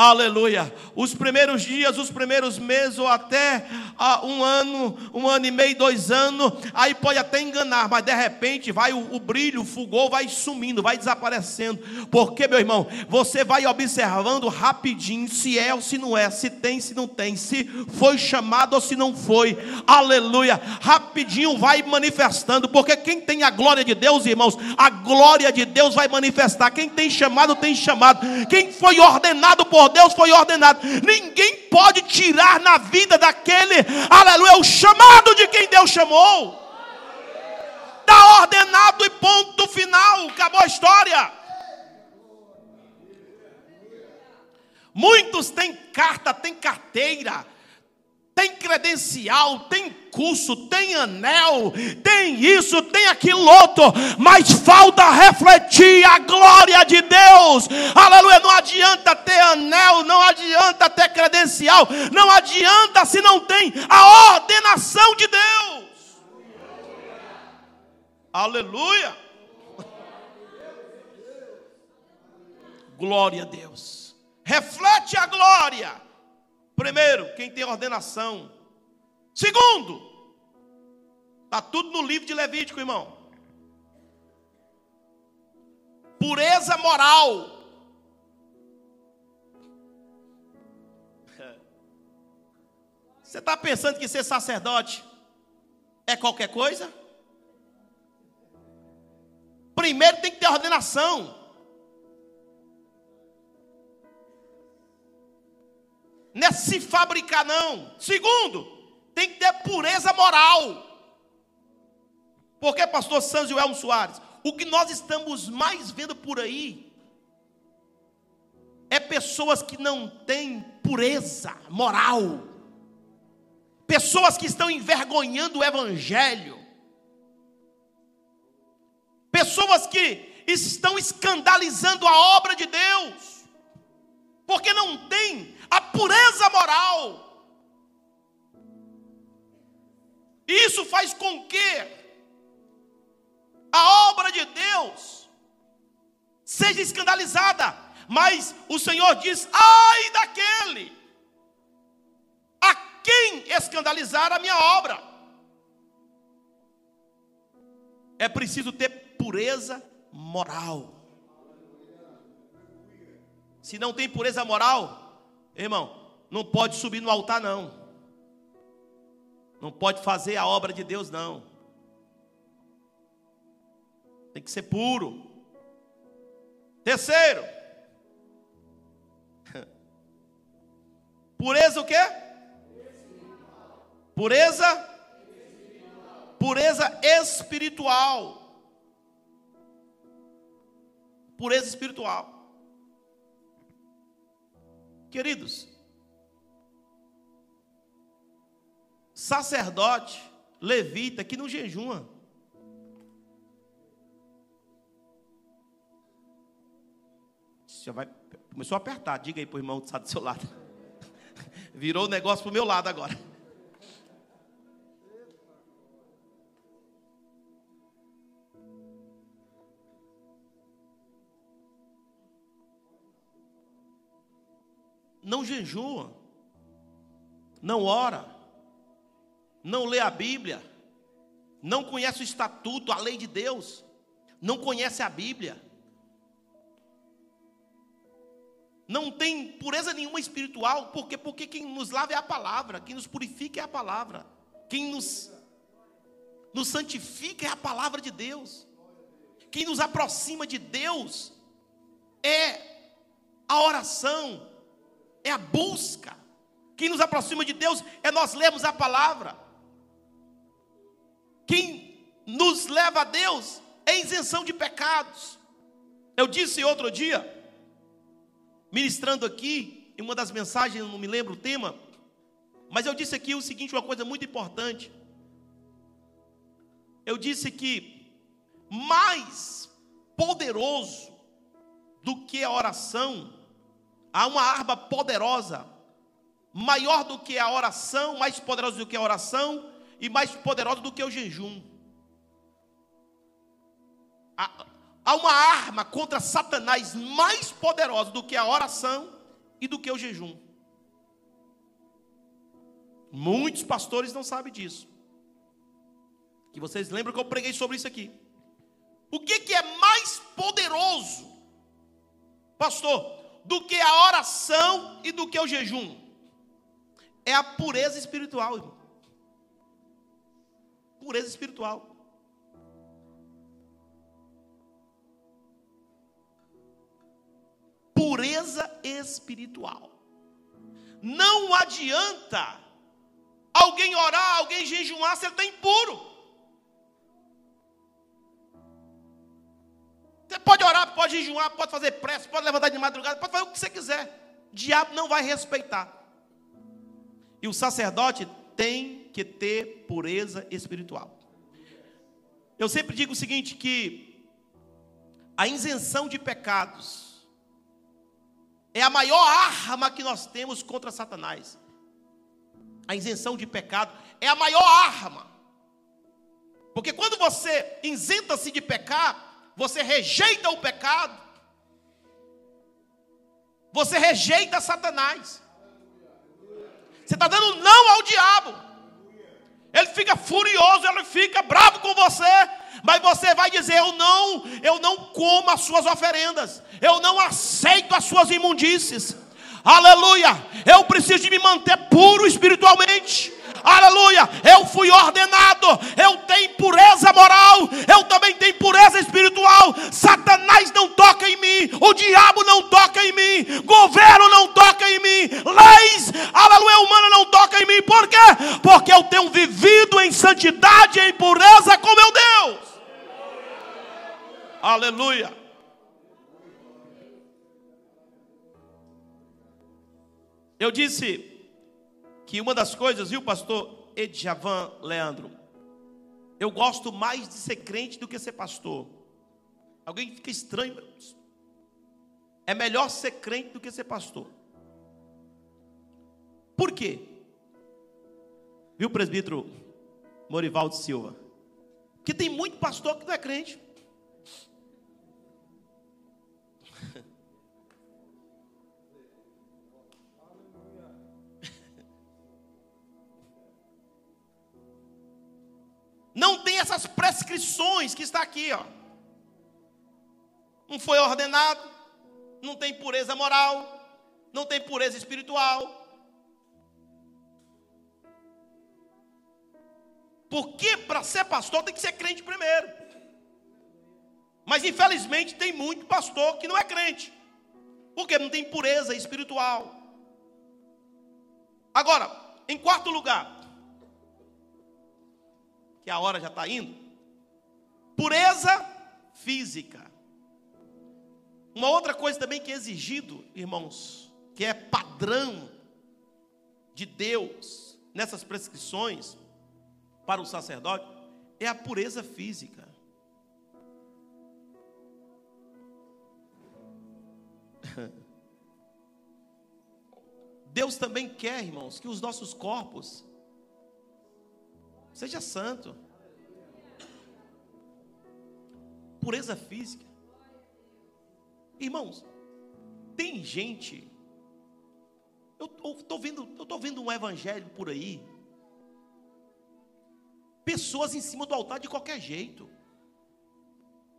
S1: Aleluia. Os primeiros dias, os primeiros meses, ou até ah, um ano, um ano e meio, dois anos, aí pode até enganar, mas de repente vai o, o brilho, o fulgor vai sumindo, vai desaparecendo. Porque, meu irmão, você vai observando rapidinho se é ou se não é, se tem, se não tem, se foi chamado ou se não foi. Aleluia. Rapidinho vai manifestando, porque quem tem a glória de Deus, irmãos, a glória de Deus vai manifestar. Quem tem chamado, tem chamado. Quem foi ordenado por Deus foi ordenado. Ninguém pode tirar na vida daquele, aleluia, o chamado de quem Deus chamou. Está ordenado e ponto final. Acabou a história. Muitos têm carta, têm carteira, têm credencial, têm curso, tem anel, tem isso, tem aquilo outro, mas falta refletir a glória de Deus. Aleluia, não adianta ter anel, não adianta ter credencial, não adianta se não tem a ordenação de Deus. Aleluia. Glória a Deus. Reflete a glória. Primeiro, quem tem ordenação. Segundo, está tudo no livro de Levítico, irmão. Pureza moral. Você está pensando que ser sacerdote é qualquer coisa? Primeiro tem que ter ordenação. Não é se fabricar, não. Segundo, tem que ter pureza moral. Porque, pastor Sanzio Elmo Soares, o que nós estamos mais vendo por aí é pessoas que não têm pureza moral. Pessoas que estão envergonhando o evangelho. Pessoas que estão escandalizando a obra de Deus. Porque não tem a pureza moral. Isso faz com que a obra de Deus seja escandalizada. Mas o Senhor diz: ai daquele a quem escandalizar a minha obra. É preciso ter pureza moral. Se não tem pureza moral, Irmão, não pode subir no altar, não. Não pode fazer a obra de Deus, não. Tem que ser puro. Terceiro. (laughs) Pureza o quê? Pureza? Pureza espiritual. Pureza espiritual. Queridos, sacerdote, levita que não jejuma. Já vai, começou a apertar, diga aí para o irmão que está do seu lado. (laughs) Virou o negócio para o meu lado agora. Não jejua, não ora, não lê a Bíblia, não conhece o estatuto, a lei de Deus, não conhece a Bíblia, não tem pureza nenhuma espiritual, porque porque quem nos lava é a palavra, quem nos purifica é a palavra, quem nos nos santifica é a palavra de Deus. Quem nos aproxima de Deus é a oração, é a busca. Quem nos aproxima de Deus é nós lermos a palavra. Quem nos leva a Deus é isenção de pecados. Eu disse outro dia, ministrando aqui, em uma das mensagens, não me lembro o tema, mas eu disse aqui o seguinte, uma coisa muito importante. Eu disse que mais poderoso do que a oração Há uma arma poderosa, maior do que a oração, mais poderosa do que a oração e mais poderosa do que o jejum. Há uma arma contra Satanás mais poderosa do que a oração e do que o jejum. Muitos pastores não sabem disso. Que vocês lembram que eu preguei sobre isso aqui. O que, que é mais poderoso, pastor? Do que a oração e do que o jejum. É a pureza espiritual, irmão. Pureza espiritual. Pureza espiritual. Não adianta alguém orar, alguém jejuar se ele está impuro. Você pode orar, pode jejuar, pode fazer prece, pode levantar de madrugada, pode fazer o que você quiser. O diabo não vai respeitar. E o sacerdote tem que ter pureza espiritual. Eu sempre digo o seguinte: que a isenção de pecados é a maior arma que nós temos contra Satanás. A isenção de pecado é a maior arma. Porque quando você isenta-se de pecar, você rejeita o pecado, você rejeita Satanás. Você está dando não ao diabo. Ele fica furioso, ele fica bravo com você, mas você vai dizer: "Eu não, eu não como as suas oferendas. Eu não aceito as suas imundícies." Aleluia! Eu preciso de me manter puro espiritualmente. Aleluia! Eu fui ordenado, eu tenho pureza moral, eu também tenho pureza espiritual. Satanás não toca em mim, o diabo não toca em mim, governo não toca em mim, leis, aleluia, humana não toca em mim. Por quê? Porque eu tenho vivido em santidade e em pureza com meu Deus. Aleluia. Eu disse que uma das coisas, viu, pastor Edjavan Leandro? Eu gosto mais de ser crente do que ser pastor. Alguém fica estranho. É melhor ser crente do que ser pastor. Por quê? Viu, presbítero Morivaldo Silva? Porque tem muito pastor que não é crente. Não tem essas prescrições que está aqui, ó. Não foi ordenado, não tem pureza moral, não tem pureza espiritual. Porque para ser pastor tem que ser crente primeiro. Mas infelizmente tem muito pastor que não é crente. Porque não tem pureza espiritual. Agora, em quarto lugar, que a hora já está indo. Pureza física. Uma outra coisa também que é exigido, irmãos, que é padrão de Deus nessas prescrições para o sacerdote, é a pureza física. (laughs) Deus também quer, irmãos, que os nossos corpos Seja santo. Pureza física. Irmãos, tem gente. Eu estou vendo, eu tô vendo um evangelho por aí. Pessoas em cima do altar de qualquer jeito.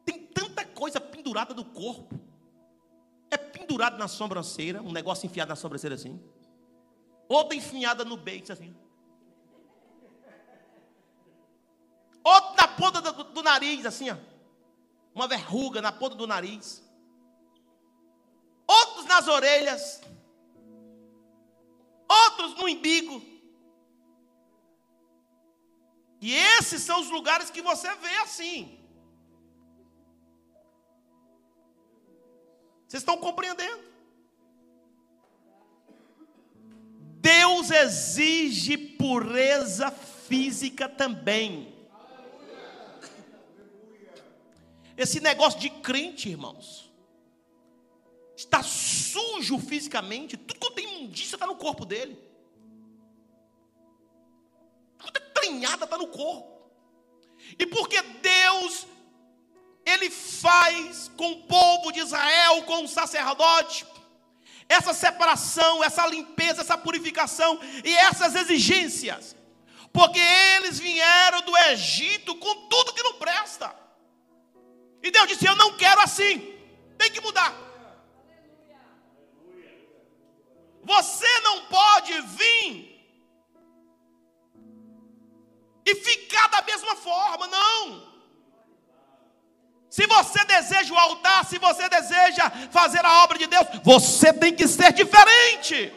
S1: Tem tanta coisa pendurada no corpo. É pendurado na sobrancelha, um negócio enfiado na sobrancelha assim. Outra enfiada no beijo assim. Outro na ponta do, do nariz, assim, ó. Uma verruga na ponta do nariz. Outros nas orelhas. Outros no umbigo. E esses são os lugares que você vê assim. Vocês estão compreendendo? Deus exige pureza física também. Esse negócio de crente, irmãos, está sujo fisicamente, tudo que tem imundícia está no corpo dele. Tudo é treinada está no corpo. E porque Deus, Ele faz com o povo de Israel, com o sacerdote, essa separação, essa limpeza, essa purificação e essas exigências. Porque eles vieram do Egito com tudo que não presta. E Deus disse: Eu não quero assim. Tem que mudar. Você não pode vir e ficar da mesma forma, não. Se você deseja o altar, se você deseja fazer a obra de Deus, você tem que ser diferente.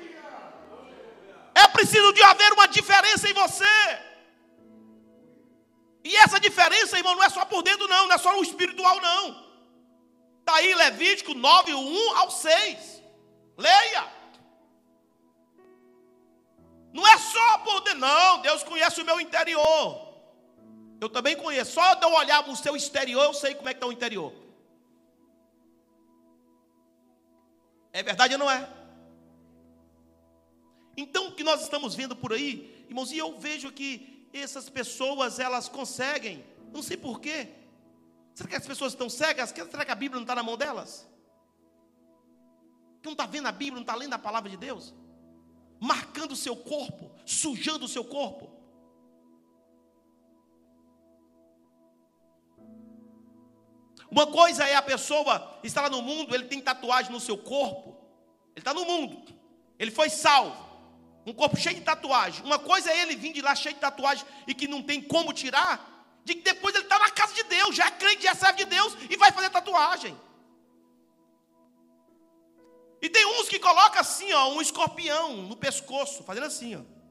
S1: É preciso de haver uma diferença em você. E essa diferença, irmão, não é só por dentro, não, não é só no espiritual, não. Está aí Levítico 9, 1 ao 6. Leia. Não é só por conheço. Não, Deus conhece o meu interior. Eu também conheço. Só de eu olhar o seu exterior, eu sei como é que está o interior. É verdade ou não é? Então, o que nós estamos vendo por aí, irmãos, e eu vejo que essas pessoas, elas conseguem, não sei porquê. Será que as pessoas estão cegas? Será que a Bíblia não está na mão delas? Que não está vendo a Bíblia, não está lendo a palavra de Deus? Marcando o seu corpo, sujando o seu corpo. Uma coisa é a pessoa estar no mundo, ele tem tatuagem no seu corpo. Ele está no mundo. Ele foi salvo. Um corpo cheio de tatuagem. Uma coisa é ele vir de lá cheio de tatuagem e que não tem como tirar. De que depois ele está na casa de Deus, já é crente, já serve de Deus e vai fazer tatuagem. E tem uns que colocam assim, ó, um escorpião no pescoço, fazendo assim, ó.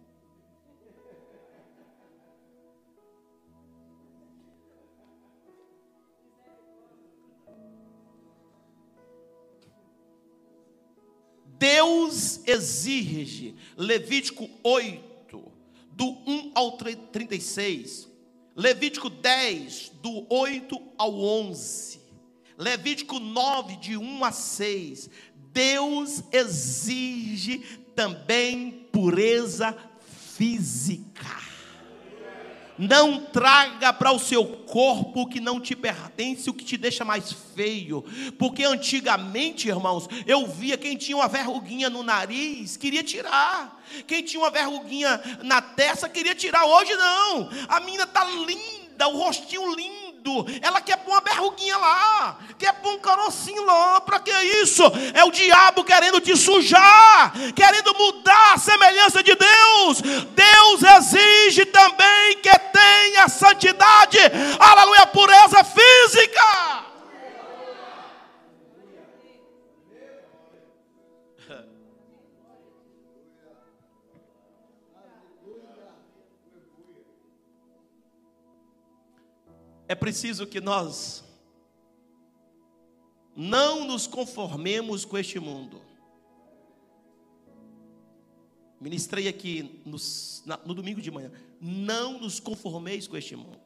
S1: Deus exige, Levítico 8, do 1 ao 36, Levítico 10, do 8 ao 11, Levítico 9, de 1 a 6, Deus exige também pureza física. Não traga para o seu corpo o que não te pertence, o que te deixa mais feio. Porque antigamente, irmãos, eu via quem tinha uma verruguinha no nariz, queria tirar. Quem tinha uma verruguinha na testa, queria tirar. Hoje não. A menina tá linda, o rostinho lindo ela quer pôr uma berruguinha lá, quer pôr um carocinho lá, para que isso? É o diabo querendo te sujar, querendo mudar a semelhança de Deus. Deus exige também que tenha santidade, aleluia, pureza física. É preciso que nós não nos conformemos com este mundo. Ministrei aqui no, no domingo de manhã. Não nos conformeis com este mundo.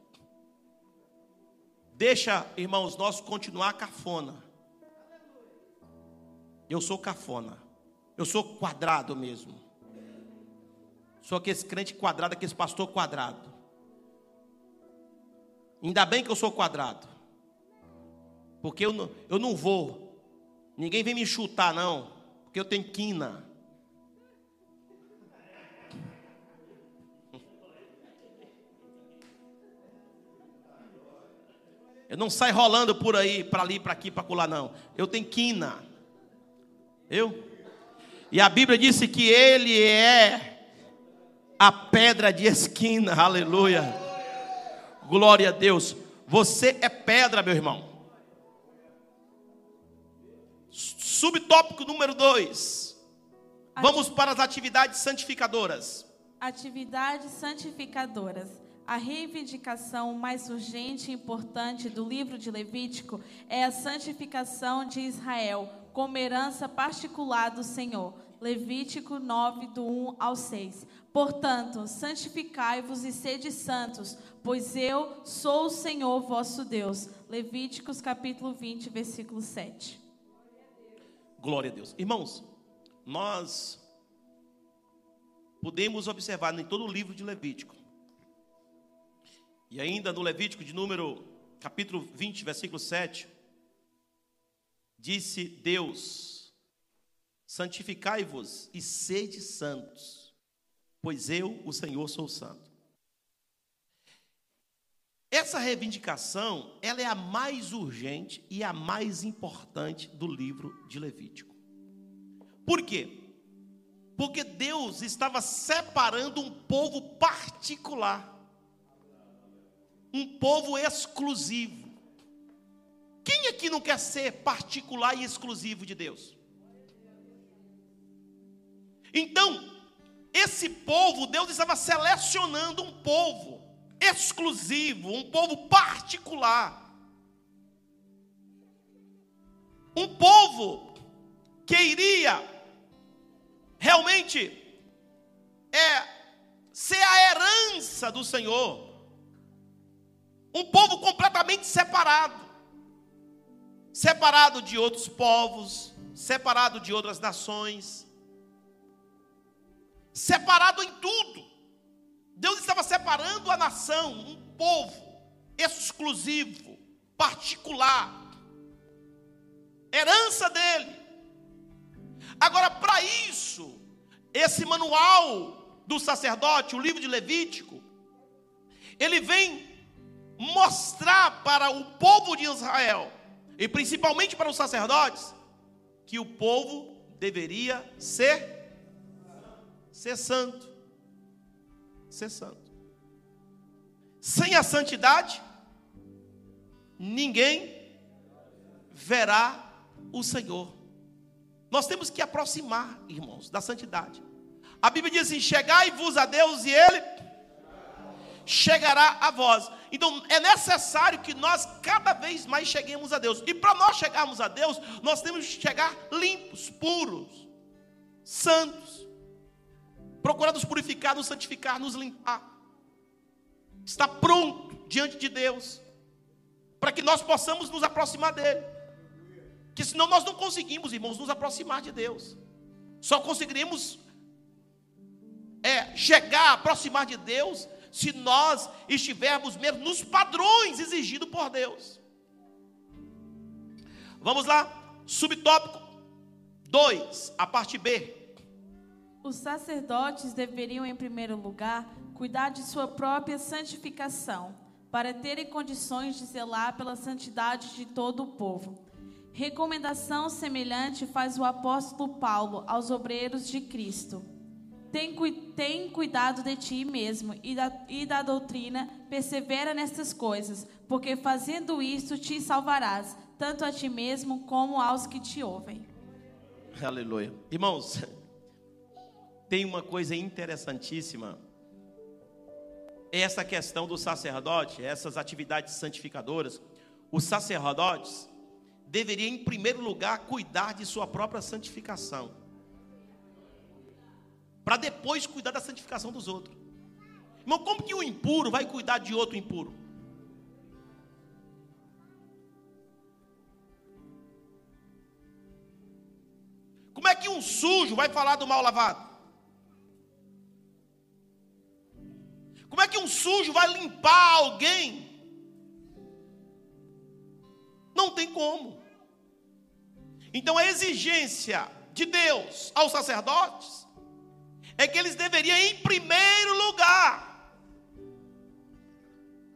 S1: Deixa, irmãos, nós continuar cafona. Eu sou cafona. Eu sou quadrado mesmo. Sou aquele crente quadrado, aquele pastor quadrado. Ainda bem que eu sou quadrado. Porque eu não, eu não vou. Ninguém vem me chutar, não. Porque eu tenho quina. Eu não saio rolando por aí, para ali, para aqui, para colar, não. Eu tenho quina. Eu? E a Bíblia disse que ele é a pedra de esquina. Aleluia. Glória a Deus. Você é pedra, meu irmão. Subtópico número 2. Vamos para as atividades santificadoras.
S2: Atividades santificadoras. A reivindicação mais urgente e importante do livro de Levítico é a santificação de Israel como herança particular do Senhor. Levítico 9, do 1 ao 6. Portanto, santificai-vos e sede santos, pois eu sou o Senhor vosso Deus. Levíticos capítulo 20, versículo 7.
S1: Glória a Deus. Irmãos, nós podemos observar em todo o livro de Levítico, e ainda no Levítico de número, capítulo 20, versículo 7, disse Deus: santificai-vos e sede santos pois eu, o Senhor, sou santo. Essa reivindicação, ela é a mais urgente e a mais importante do livro de Levítico. Por quê? Porque Deus estava separando um povo particular, um povo exclusivo. Quem aqui não quer ser particular e exclusivo de Deus? Então, esse povo, Deus estava selecionando um povo exclusivo, um povo particular. Um povo que iria realmente é ser a herança do Senhor. Um povo completamente separado. Separado de outros povos, separado de outras nações. Separado em tudo. Deus estava separando a nação, um povo exclusivo, particular, herança dele. Agora, para isso, esse manual do sacerdote, o livro de Levítico, ele vem mostrar para o povo de Israel, e principalmente para os sacerdotes, que o povo deveria ser ser santo. Ser santo. Sem a santidade, ninguém verá o Senhor. Nós temos que aproximar, irmãos, da santidade. A Bíblia diz assim: chegai-vos a Deus e Ele chegará a vós. Então é necessário que nós cada vez mais cheguemos a Deus. E para nós chegarmos a Deus, nós temos que chegar limpos, puros, santos. Procurar nos purificar, nos santificar, nos limpar. Está pronto diante de Deus. Para que nós possamos nos aproximar dEle. Que senão nós não conseguimos, irmãos, nos aproximar de Deus. Só conseguiremos é, chegar, aproximar de Deus se nós estivermos mesmo nos padrões exigidos por Deus. Vamos lá, subtópico 2, a parte B.
S2: Os sacerdotes deveriam, em primeiro lugar, cuidar de sua própria santificação, para terem condições de zelar pela santidade de todo o povo. Recomendação semelhante faz o apóstolo Paulo aos obreiros de Cristo. Tem, tem cuidado de ti mesmo e da, e da doutrina, persevera nestas coisas, porque fazendo isto te salvarás, tanto a ti mesmo como aos que te ouvem.
S1: Aleluia. Irmãos, tem uma coisa interessantíssima. Essa questão do sacerdote, essas atividades santificadoras, os sacerdotes deveriam, em primeiro lugar, cuidar de sua própria santificação para depois cuidar da santificação dos outros. Irmão, como que o impuro vai cuidar de outro impuro? Como é que um sujo vai falar do mal lavado? Como é que um sujo vai limpar alguém? Não tem como. Então a exigência de Deus aos sacerdotes é que eles deveriam, em primeiro lugar,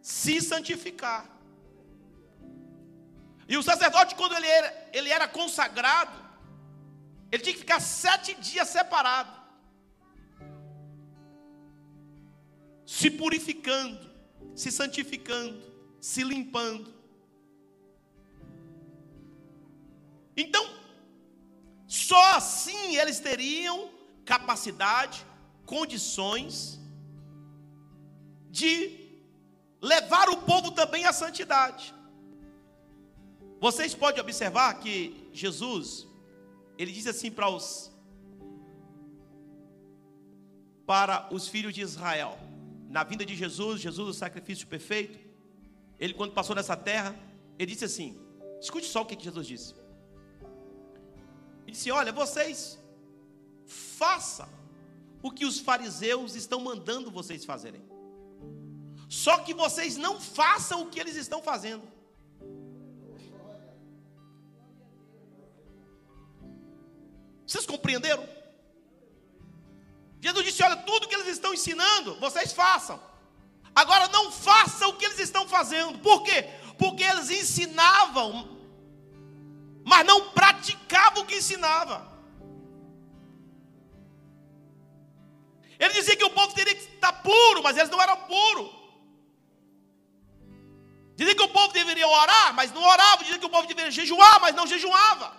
S1: se santificar. E o sacerdote, quando ele era, ele era consagrado, ele tinha que ficar sete dias separado, se purificando, se santificando, se limpando. Então, só assim eles teriam capacidade, condições de levar o povo também à santidade. Vocês podem observar que Jesus, ele diz assim para os para os filhos de Israel, na vinda de Jesus, Jesus o sacrifício perfeito, ele quando passou nessa terra, ele disse assim: escute só o que Jesus disse. Ele disse: Olha, vocês faça o que os fariseus estão mandando vocês fazerem. Só que vocês não façam o que eles estão fazendo. Vocês compreenderam? Jesus disse: Olha, tudo que eles estão ensinando, vocês façam. Agora não façam o que eles estão fazendo. Por quê? Porque eles ensinavam, mas não praticavam o que ensinavam. Ele dizia que o povo teria que estar puro, mas eles não eram puros. Dizia que o povo deveria orar, mas não orava. Dizia que o povo deveria jejuar, mas não jejuava.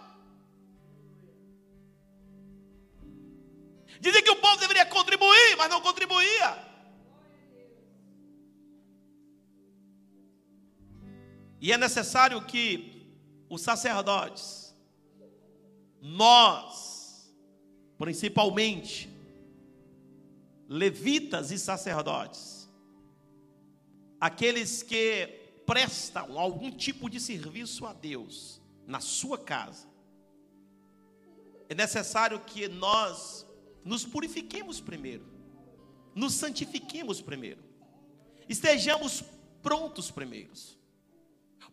S1: Dizia que o povo deveria contribuir, mas não contribuía. E é necessário que os sacerdotes, nós, principalmente, levitas e sacerdotes, aqueles que prestam algum tipo de serviço a Deus na sua casa, é necessário que nós nos purifiquemos primeiro, nos santifiquemos primeiro, estejamos prontos primeiros.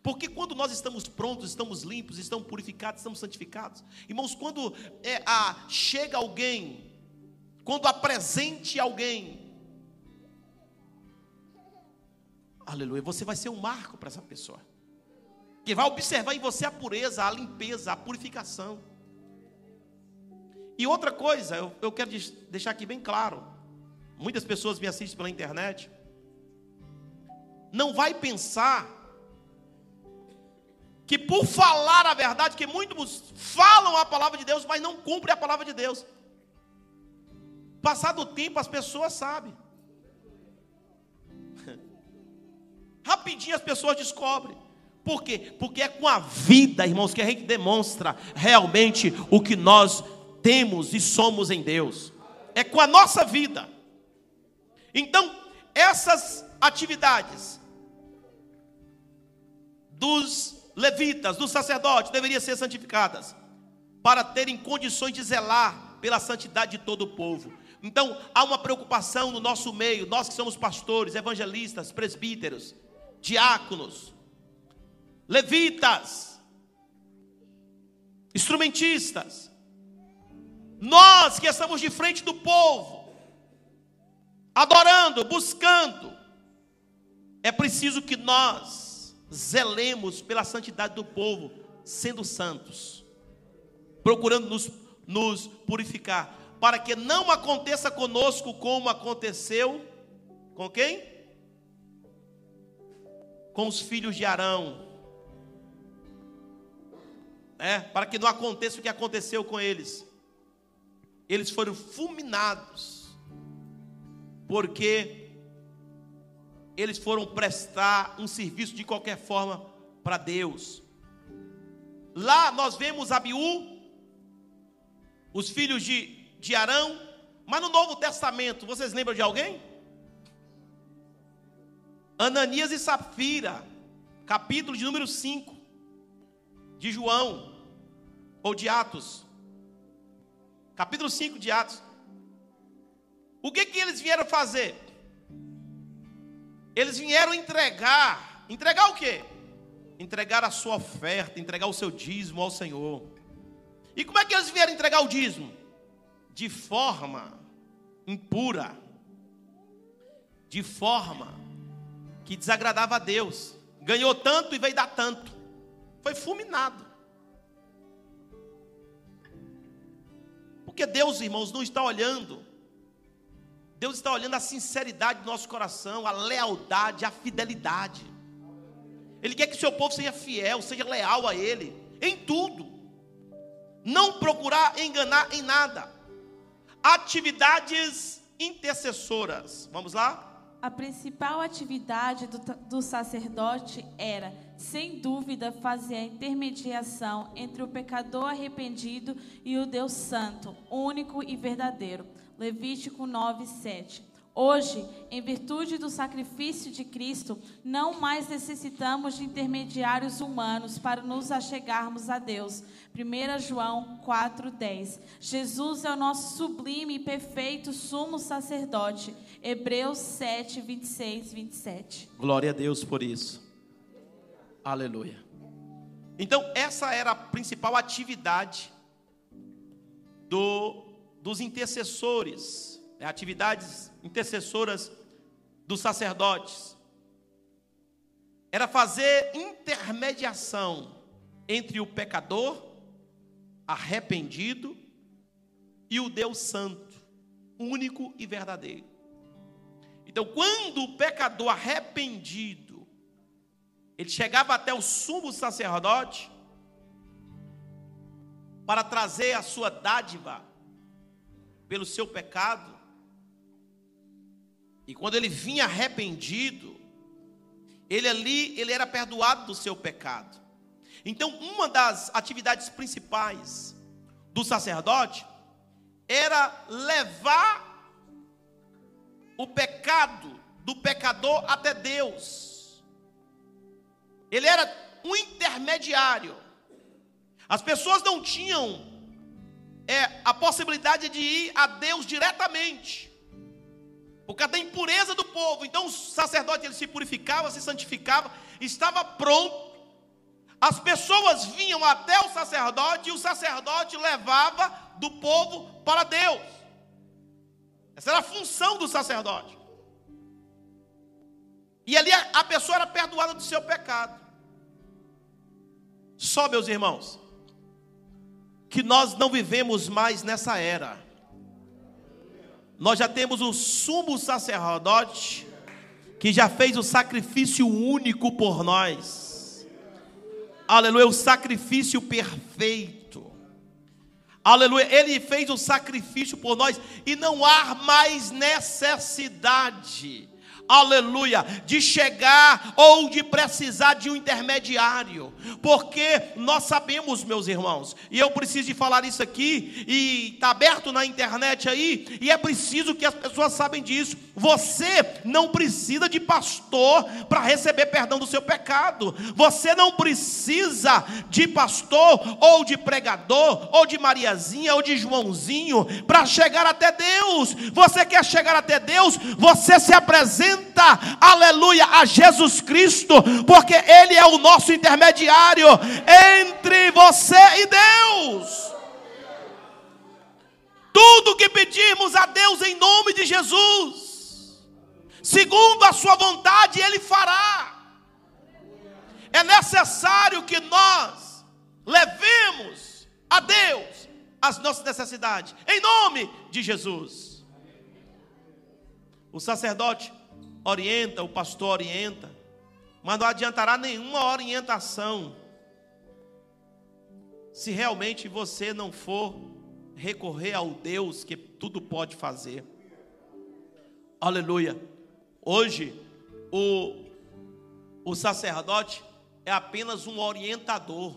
S1: Porque quando nós estamos prontos, estamos limpos, estamos purificados, estamos santificados. Irmãos, quando é, a, chega alguém, quando apresente alguém, aleluia, você vai ser um marco para essa pessoa. Que vai observar em você a pureza, a limpeza, a purificação. E outra coisa, eu, eu quero deixar aqui bem claro. Muitas pessoas me assistem pela internet. Não vai pensar que por falar a verdade, que muitos falam a palavra de Deus, mas não cumprem a palavra de Deus. Passado o tempo, as pessoas sabem. (laughs) Rapidinho as pessoas descobrem. Por quê? Porque é com a vida, irmãos, que a gente demonstra realmente o que nós temos e somos em Deus. É com a nossa vida. Então, essas atividades dos levitas, dos sacerdotes, deveriam ser santificadas, para terem condições de zelar pela santidade de todo o povo. Então, há uma preocupação no nosso meio, nós que somos pastores, evangelistas, presbíteros, diáconos, levitas, instrumentistas, nós que estamos de frente do povo, adorando, buscando, é preciso que nós zelemos pela santidade do povo, sendo santos, procurando nos, nos purificar, para que não aconteça conosco como aconteceu com quem? Com os filhos de Arão. É, para que não aconteça o que aconteceu com eles. Eles foram fulminados, porque eles foram prestar um serviço de qualquer forma para Deus. Lá nós vemos Abiú, os filhos de, de Arão, mas no Novo Testamento, vocês lembram de alguém? Ananias e Safira, capítulo de número 5, de João, ou de Atos, capítulo 5 de Atos. O que que eles vieram fazer? Eles vieram entregar. Entregar o quê? Entregar a sua oferta, entregar o seu dízimo ao Senhor. E como é que eles vieram entregar o dízimo? De forma impura. De forma que desagradava a Deus. Ganhou tanto e veio dar tanto. Foi fulminado. Porque Deus, irmãos, não está olhando Deus está olhando a sinceridade do nosso coração, a lealdade, a fidelidade. Ele quer que seu povo seja fiel, seja leal a Ele, em tudo. Não procurar enganar em nada. Atividades intercessoras. Vamos lá?
S2: A principal atividade do, do sacerdote era, sem dúvida, fazer a intermediação entre o pecador arrependido e o Deus Santo, único e verdadeiro Levítico 9, 7. Hoje, em virtude do sacrifício de Cristo, não mais necessitamos de intermediários humanos para nos achegarmos a Deus. 1 João 4,10. Jesus é o nosso sublime e perfeito sumo sacerdote. Hebreus 7, 26, 27.
S1: Glória a Deus por isso. Aleluia. Então, essa era a principal atividade do dos intercessores, né, atividades intercessoras dos sacerdotes, era fazer intermediação entre o pecador arrependido e o Deus Santo, único e verdadeiro. Então, quando o pecador arrependido, ele chegava até o sumo sacerdote para trazer a sua dádiva, pelo seu pecado. E quando ele vinha arrependido, ele ali, ele era perdoado do seu pecado. Então, uma das atividades principais do sacerdote era levar o pecado do pecador até Deus. Ele era um intermediário. As pessoas não tinham é, a possibilidade de ir a Deus diretamente, por causa da impureza do povo. Então o sacerdote ele se purificava, se santificava, estava pronto. As pessoas vinham até o sacerdote e o sacerdote levava do povo para Deus. Essa era a função do sacerdote. E ali a, pessoa era perdoada do seu pecado. Só, meus irmãos, que nós não vivemos mais nessa era. Nós já temos o sumo sacerdote que já fez o sacrifício único por nós. Aleluia, o sacrifício perfeito. Aleluia, ele fez o sacrifício por nós e não há mais necessidade aleluia, de chegar ou de precisar de um intermediário, porque nós sabemos, meus irmãos, e eu preciso de falar isso aqui, e está aberto na internet aí, e é preciso que as pessoas sabem disso. Você não precisa de pastor para receber perdão do seu pecado, você não precisa de pastor, ou de pregador, ou de Mariazinha, ou de Joãozinho, para chegar até Deus. Você quer chegar até Deus, você se apresenta aleluia, a Jesus Cristo, porque Ele é o nosso intermediário entre você e Deus. Tudo que pedimos a Deus em nome de Jesus, segundo a Sua vontade, Ele fará. É necessário que nós levemos a Deus as nossas necessidades, em nome de Jesus. O sacerdote orienta, o pastor orienta, mas não adiantará nenhuma orientação se realmente você não for recorrer ao Deus que tudo pode fazer. Aleluia. Hoje, o, o sacerdote é apenas um orientador.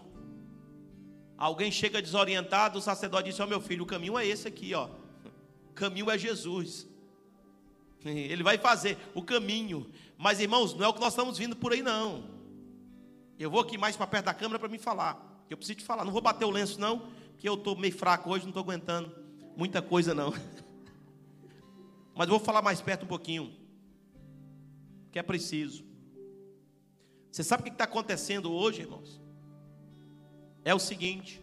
S1: Alguém chega desorientado, o sacerdote diz: Ó oh, meu filho, o caminho é esse aqui, ó. O (laughs) caminho é Jesus. Ele vai fazer o caminho. Mas, irmãos, não é o que nós estamos vindo por aí, não. Eu vou aqui mais para perto da câmera para me falar. Eu preciso te falar. Não vou bater o lenço, não, porque eu estou meio fraco hoje, não estou aguentando muita coisa, não. (laughs) Mas vou falar mais perto um pouquinho. Que é preciso. Você sabe o que está acontecendo hoje, irmãos? É o seguinte: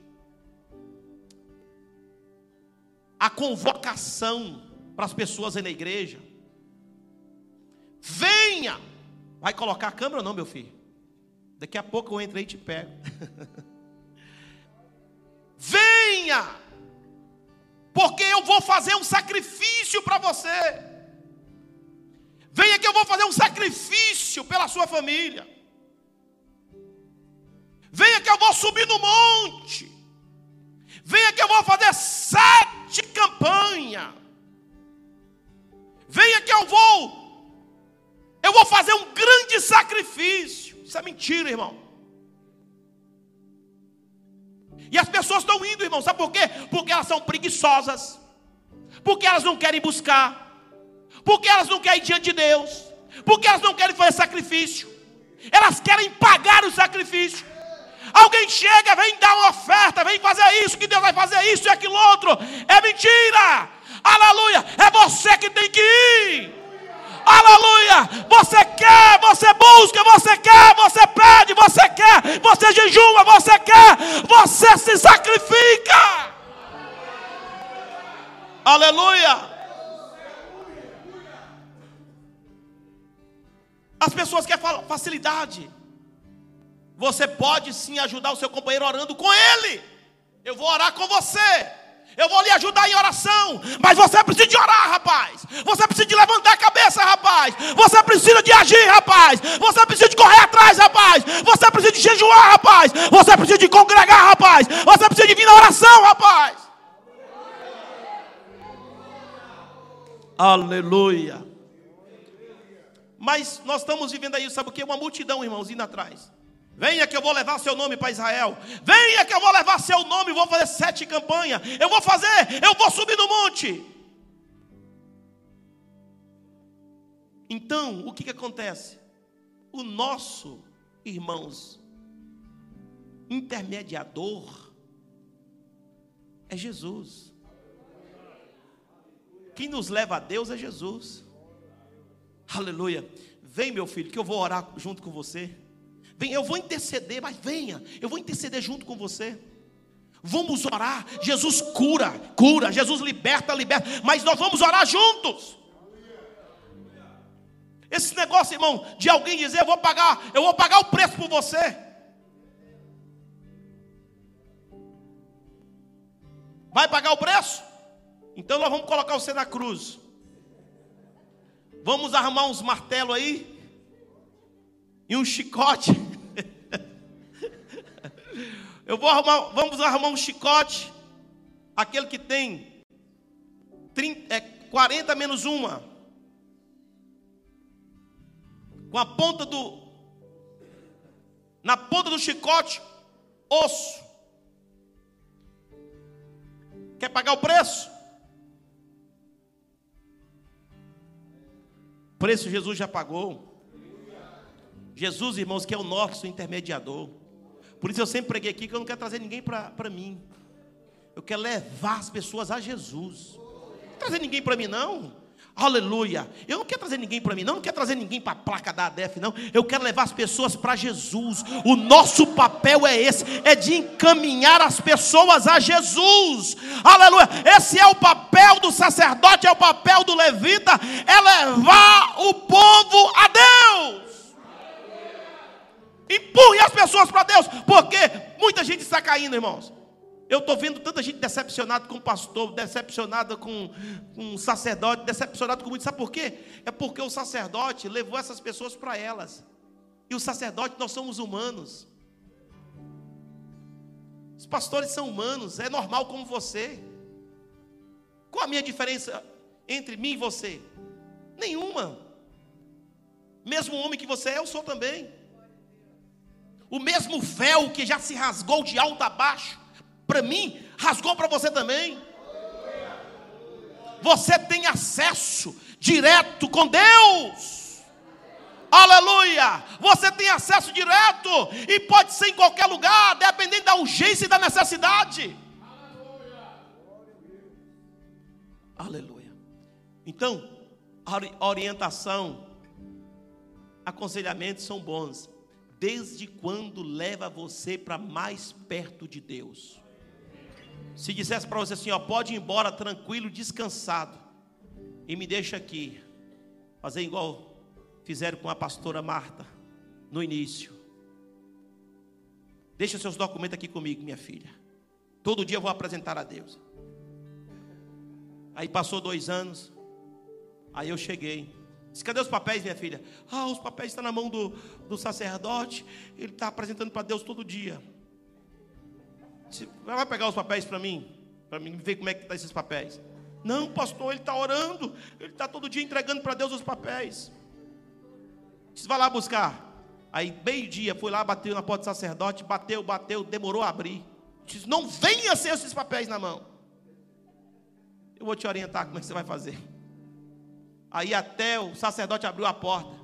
S1: a convocação para as pessoas na igreja Venha! Vai colocar a câmera ou não, meu filho? Daqui a pouco eu entro aí e te pego. (laughs) Venha! Porque eu vou fazer um sacrifício para você. Venha que eu vou fazer um sacrifício pela sua família. Venha que eu vou subir no monte. Venha que eu vou fazer sete campanhas. Venha que eu vou eu vou fazer um grande sacrifício. Isso é mentira, irmão. E as pessoas estão indo, irmão, sabe por quê? Porque elas são preguiçosas, porque elas não querem buscar, porque elas não querem ir diante de Deus, porque elas não querem fazer sacrifício, elas querem pagar o sacrifício. Alguém chega, vem dar uma oferta, vem fazer isso, que Deus vai fazer isso e aquilo outro. É mentira! Aleluia! É você que tem que ir. Aleluia! Você quer, você busca, você quer, você pede, você quer, você jejuma, você quer, você se sacrifica. Aleluia! As pessoas querem facilidade. Você pode sim ajudar o seu companheiro orando com ele. Eu vou orar com você. Eu vou lhe ajudar em oração. Mas você precisa de orar, rapaz. Você precisa de levantar a cabeça, rapaz. Você precisa de agir, rapaz. Você precisa de correr atrás, rapaz. Você precisa de jejuar, rapaz. Você precisa de congregar, rapaz. Você precisa de vir na oração, rapaz. Aleluia. Mas nós estamos vivendo aí, sabe o que? Uma multidão, irmãos, indo atrás. Venha que eu vou levar seu nome para Israel. Venha que eu vou levar seu nome. Vou fazer sete campanhas. Eu vou fazer. Eu vou subir no monte. Então, o que, que acontece? O nosso, irmãos, intermediador é Jesus. Quem nos leva a Deus é Jesus. Aleluia. Vem, meu filho, que eu vou orar junto com você. Vem, eu vou interceder, mas venha, eu vou interceder junto com você. Vamos orar. Jesus cura, cura. Jesus liberta, liberta. Mas nós vamos orar juntos. Esse negócio, irmão, de alguém dizer, eu vou pagar, eu vou pagar o preço por você. Vai pagar o preço? Então nós vamos colocar você na cruz. Vamos arrumar uns martelos aí e um chicote. Eu vou arrumar, vamos arrumar um chicote, aquele que tem 30, é, 40 menos uma, com a ponta do, na ponta do chicote, osso. Quer pagar o preço? O preço Jesus já pagou. Jesus, irmãos, que é o nosso intermediador. Por isso eu sempre preguei aqui que eu não quero trazer ninguém para mim. Eu quero levar as pessoas a Jesus. Não trazer ninguém para mim, não. Aleluia. Eu não quero trazer ninguém para mim, não. Não quero trazer ninguém para a placa da ADF, não. Eu quero levar as pessoas para Jesus. O nosso papel é esse: é de encaminhar as pessoas a Jesus. Aleluia. Esse é o papel do sacerdote, é o papel do levita, é levar o povo a Deus. Empurre as pessoas para Deus, porque muita gente está caindo, irmãos. Eu estou vendo tanta gente decepcionada com o pastor, decepcionada com, o sacerdote, decepcionada com muito. Sabe por quê? É porque o sacerdote levou essas pessoas para elas. E o sacerdote, nós somos humanos. Os pastores são humanos, é normal como você. Qual a minha diferença entre mim e você? Nenhuma. Mesmo homem que você é, eu sou também. O mesmo véu que já se rasgou de alto a baixo, para mim, rasgou para você também. Você tem acesso direto com Deus. Aleluia! Você tem acesso direto e pode ser em qualquer lugar, dependendo da urgência e da necessidade. Aleluia. Então, orientação, aconselhamento são bons desde quando leva você para mais perto de Deus? Se dissesse para você assim, ó, pode ir embora tranquilo, descansado, e me deixa aqui, fazer igual fizeram com a pastora Marta no início. Deixa seus documentos aqui comigo, minha filha. Todo dia eu vou apresentar a Deus. Aí passou dois anos, aí eu cheguei. Disse, cadê os papéis, minha filha? Ah, os papéis estão na mão do, do sacerdote. Ele está apresentando para Deus todo dia. Disse, vai pegar os papéis para mim? Para mim ver como é que estão tá esses papéis. Não, pastor, ele está orando. Ele está todo dia entregando para Deus os papéis. Disse, vai lá buscar. Aí, meio-dia, foi lá, bateu na porta do sacerdote. Bateu, bateu, demorou a abrir. Disse, não venha sem esses papéis na mão. Eu vou te orientar como é que você vai fazer. Aí até o sacerdote abriu a porta.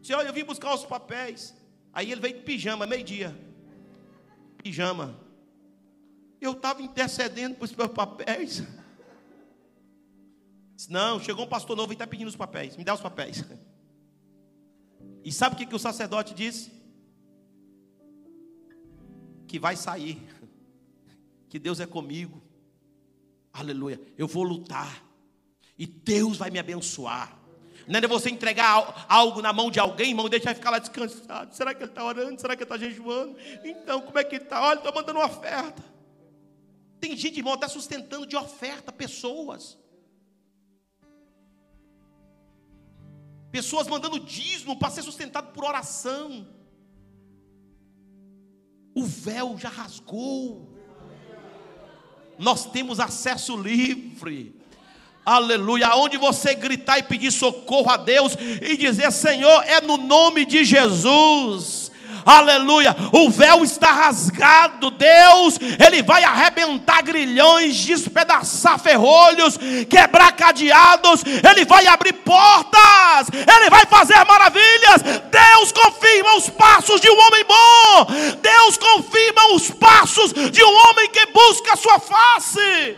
S1: Disse, olha, eu vim buscar os papéis. Aí ele veio de pijama, meio-dia. Pijama. Eu estava intercedendo por os meus papéis. Disse, não, chegou um pastor novo e está pedindo os papéis. Me dá os papéis. E sabe o que, que o sacerdote disse? Que vai sair. Que Deus é comigo. Aleluia. Eu vou lutar. E Deus vai me abençoar. Não é você entregar algo na mão de alguém, irmão, e deixar ficar lá descansado. Será que ele está orando? Será que ele está jejuando? Então, como é que ele está? Olha, estou mandando uma oferta. Tem gente, irmão, até sustentando de oferta pessoas. Pessoas mandando dízimo para ser sustentado por oração. O véu já rasgou. Nós temos acesso livre. Aleluia. Aonde você gritar e pedir socorro a Deus e dizer: Senhor, é no nome de Jesus. aleluia, o véu está rasgado. Deus, Ele vai arrebentar grilhões, despedaçar ferrolhos, quebrar cadeados, Ele vai abrir portas, Ele vai fazer maravilhas. Deus confirma os passos de um homem bom, Deus confirma os passos de um homem que busca a sua face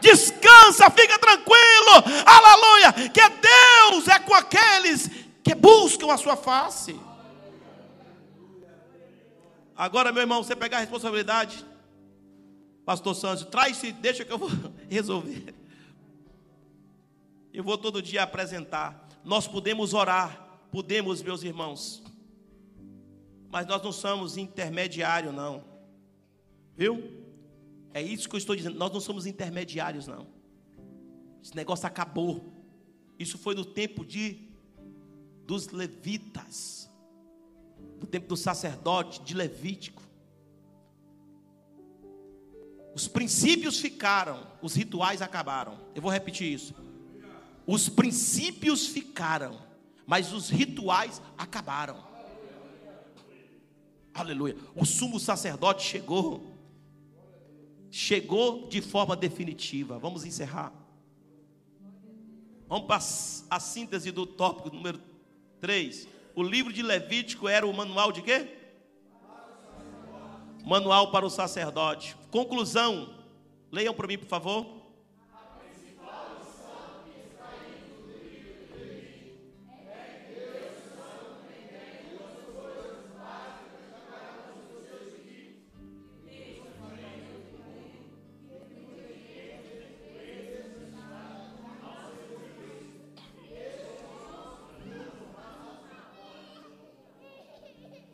S1: descansa, fica tranquilo, aleluia, que Deus é com aqueles que buscam a sua face. Agora, meu irmão, você pegar a responsabilidade, Pastor Santos, traz-se, deixa que eu vou (laughs) resolver. Eu vou todo dia apresentar. Nós podemos orar, podemos, meus irmãos, mas nós não somos intermediário, não, viu? É isso que eu estou dizendo. Nós não somos intermediários, não. Esse negócio acabou. Isso foi no tempo de dos levitas, do tempo do sacerdote de Levítico. Os princípios ficaram, os rituais acabaram. Eu vou repetir isso. Os princípios ficaram, mas os rituais acabaram. Aleluia. O sumo sacerdote chegou chegou de forma definitiva. Vamos encerrar. Vamos para a síntese do tópico número 3. O livro de Levítico era o manual de quê? Manual para o sacerdote. Conclusão. Leiam para mim, por favor.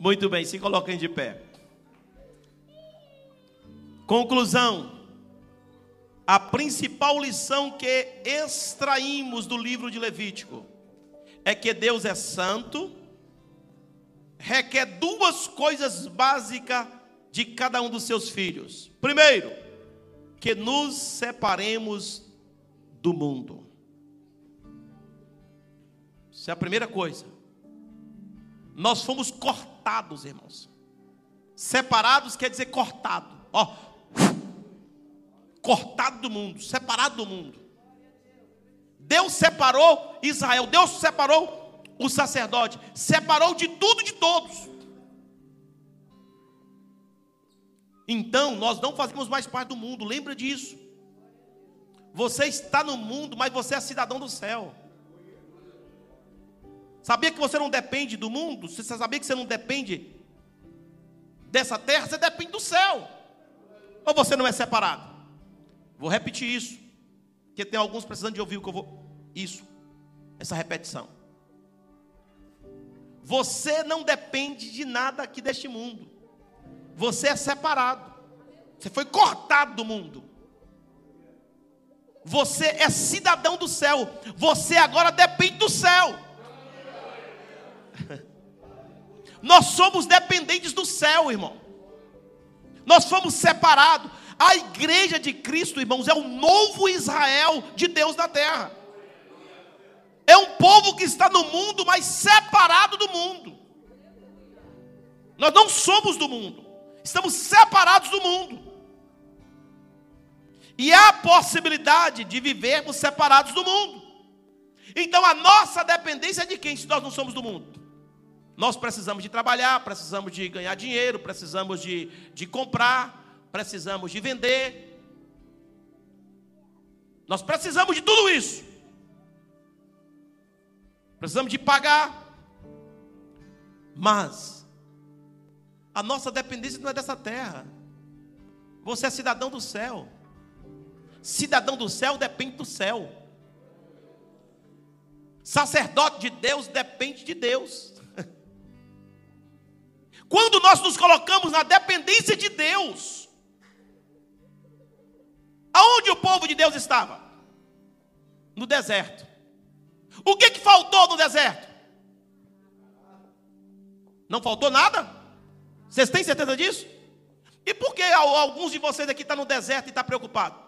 S1: Muito bem, se coloquem de pé. Conclusão. A principal lição que extraímos do livro de Levítico é que Deus é santo, requer duas coisas básicas de cada um dos seus filhos. Primeiro, que nos separemos do mundo. Isso é a primeira coisa. Nós fomos cortados, irmãos. Separados quer dizer cortado. Ó, cortado do mundo, separado do mundo. Deus separou Israel, Deus separou o sacerdote, separou de tudo e de todos. Então, nós não fazemos mais parte do mundo, lembra disso. Você está no mundo, mas você é cidadão do céu. Sabia que você não depende do mundo? Você sabia que você não depende dessa terra? Você depende do céu. Ou você não é separado? Vou repetir isso. Porque tem alguns precisando de ouvir o que eu vou. Isso. Essa repetição. Você não depende de nada aqui deste mundo. Você é separado. Você foi cortado do mundo. Você é cidadão do céu. Você agora depende do céu. Nós somos dependentes do céu, irmão. Nós fomos separados. A igreja de Cristo, irmãos, é o novo Israel de Deus na terra. É um povo que está no mundo, mas separado do mundo. Nós não somos do mundo, estamos separados do mundo. E há a possibilidade de vivermos separados do mundo. Então a nossa dependência é de quem se nós não somos do mundo? Nós precisamos de trabalhar, precisamos de ganhar dinheiro, precisamos de, de comprar, precisamos de vender. Nós precisamos de tudo isso. Precisamos de pagar. Mas a nossa dependência não é dessa terra. Você é cidadão do céu. Cidadão do céu depende do céu. Sacerdote de Deus depende de Deus. Quando nós nos colocamos na dependência de Deus, aonde o povo de Deus estava? No deserto. O que, que faltou no deserto? Não faltou nada? Vocês têm certeza disso? E por que alguns de vocês aqui estão no deserto e estão preocupados?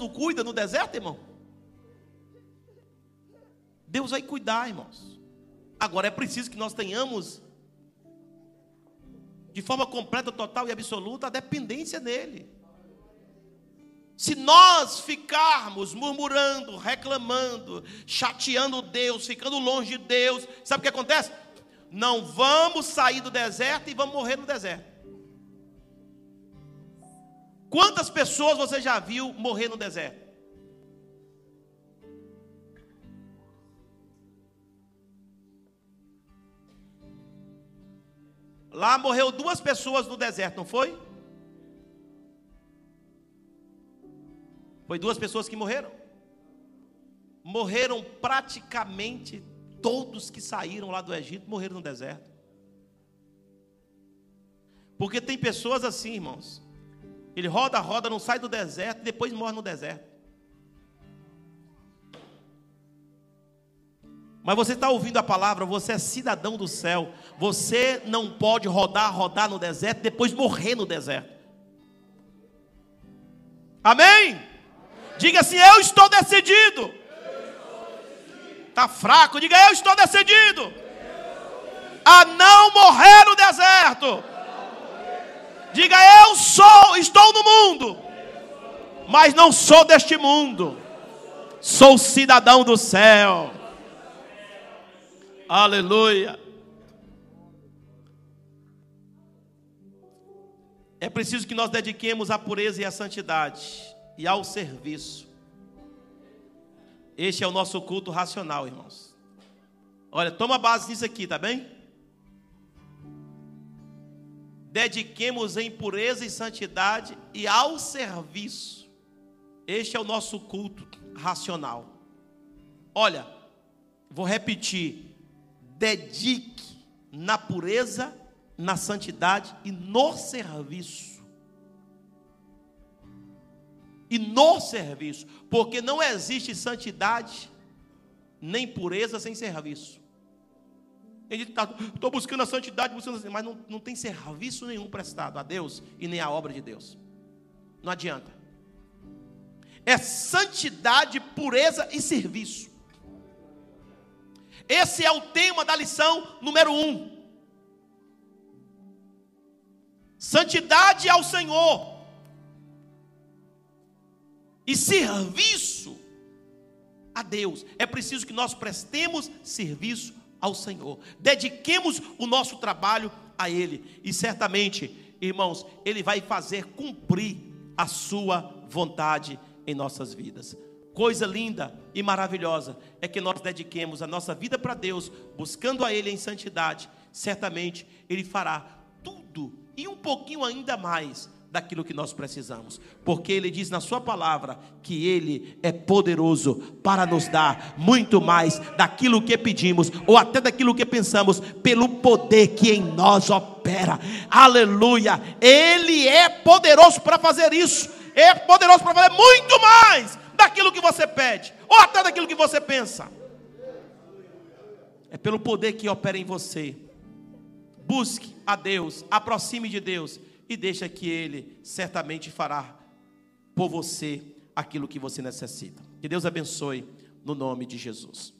S1: Não cuida no deserto, irmão? Deus vai cuidar, irmãos. Agora é preciso que nós tenhamos, de forma completa, total e absoluta, a dependência nele. Se nós ficarmos murmurando, reclamando, chateando Deus, ficando longe de Deus, sabe o que acontece? Não vamos sair do deserto e vamos morrer no deserto. Quantas pessoas você já viu morrer no deserto? Lá morreu duas pessoas no deserto, não foi? Foi duas pessoas que morreram. Morreram praticamente todos que saíram lá do Egito, morreram no deserto. Porque tem pessoas assim, irmãos, ele roda, roda, não sai do deserto e depois morre no deserto. Mas você está ouvindo a palavra, você é cidadão do céu. Você não pode rodar, rodar no deserto depois morrer no deserto. Amém? Diga assim: Eu estou decidido. Está fraco, diga: Eu estou decidido. A não morrer no deserto. Diga eu sou, estou no mundo, mas não sou deste mundo. Sou cidadão do céu. Aleluia. É preciso que nós dediquemos à pureza e à santidade e ao serviço. Este é o nosso culto racional, irmãos. Olha, toma base nisso aqui, tá bem? Dediquemos em pureza e santidade e ao serviço. Este é o nosso culto racional. Olha, vou repetir: dedique na pureza, na santidade e no serviço. E no serviço, porque não existe santidade nem pureza sem serviço. Está, estou buscando a santidade, buscando assim, mas não, não tem serviço nenhum prestado a Deus e nem a obra de Deus. Não adianta. É santidade, pureza e serviço. Esse é o tema da lição número um. Santidade ao Senhor e serviço a Deus. É preciso que nós prestemos serviço ao Senhor. Dediquemos o nosso trabalho a Ele. E certamente, irmãos, Ele vai fazer cumprir a Sua vontade em nossas vidas. Coisa linda e maravilhosa é que nós dediquemos a nossa vida para Deus, buscando a Ele em santidade. Certamente Ele fará tudo e um pouquinho ainda mais daquilo que nós precisamos, porque Ele diz na Sua palavra que Ele é poderoso para nos dar muito mais daquilo que pedimos, ou até daquilo que pensamos, pelo poder que em nós opera. Aleluia! Ele é poderoso para fazer isso, é poderoso para fazer muito mais daquilo que você pede, ou até daquilo que você pensa. É pelo poder que opera em você. Busque a Deus, aproxime de Deus e deixa que Ele certamente fará por você aquilo que você necessita. Que Deus abençoe no nome de Jesus.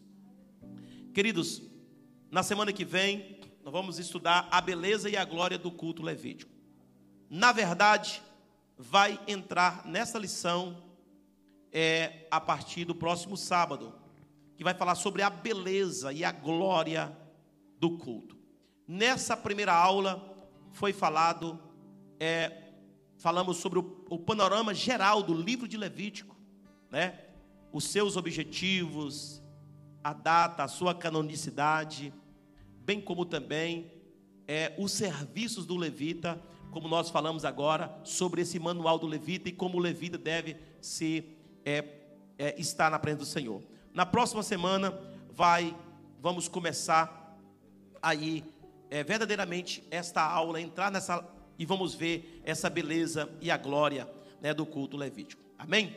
S1: Queridos, na semana que vem, nós vamos estudar a beleza e a glória do culto levítico. Na verdade, vai entrar nessa lição é, a partir do próximo sábado, que vai falar sobre a beleza e a glória do culto. Nessa primeira aula foi falado é, falamos sobre o, o, panorama geral do livro de Levítico, né? os seus objetivos, a data, a sua canonicidade, bem como também é, os serviços do levita, como nós falamos agora, sobre esse manual do levita e como o levita deve se é, é, estar na presença do Senhor. Na próxima semana vai, vamos começar aí é, verdadeiramente esta aula, entrar nessa e vamos ver essa beleza e a glória né, do culto levítico. Amém?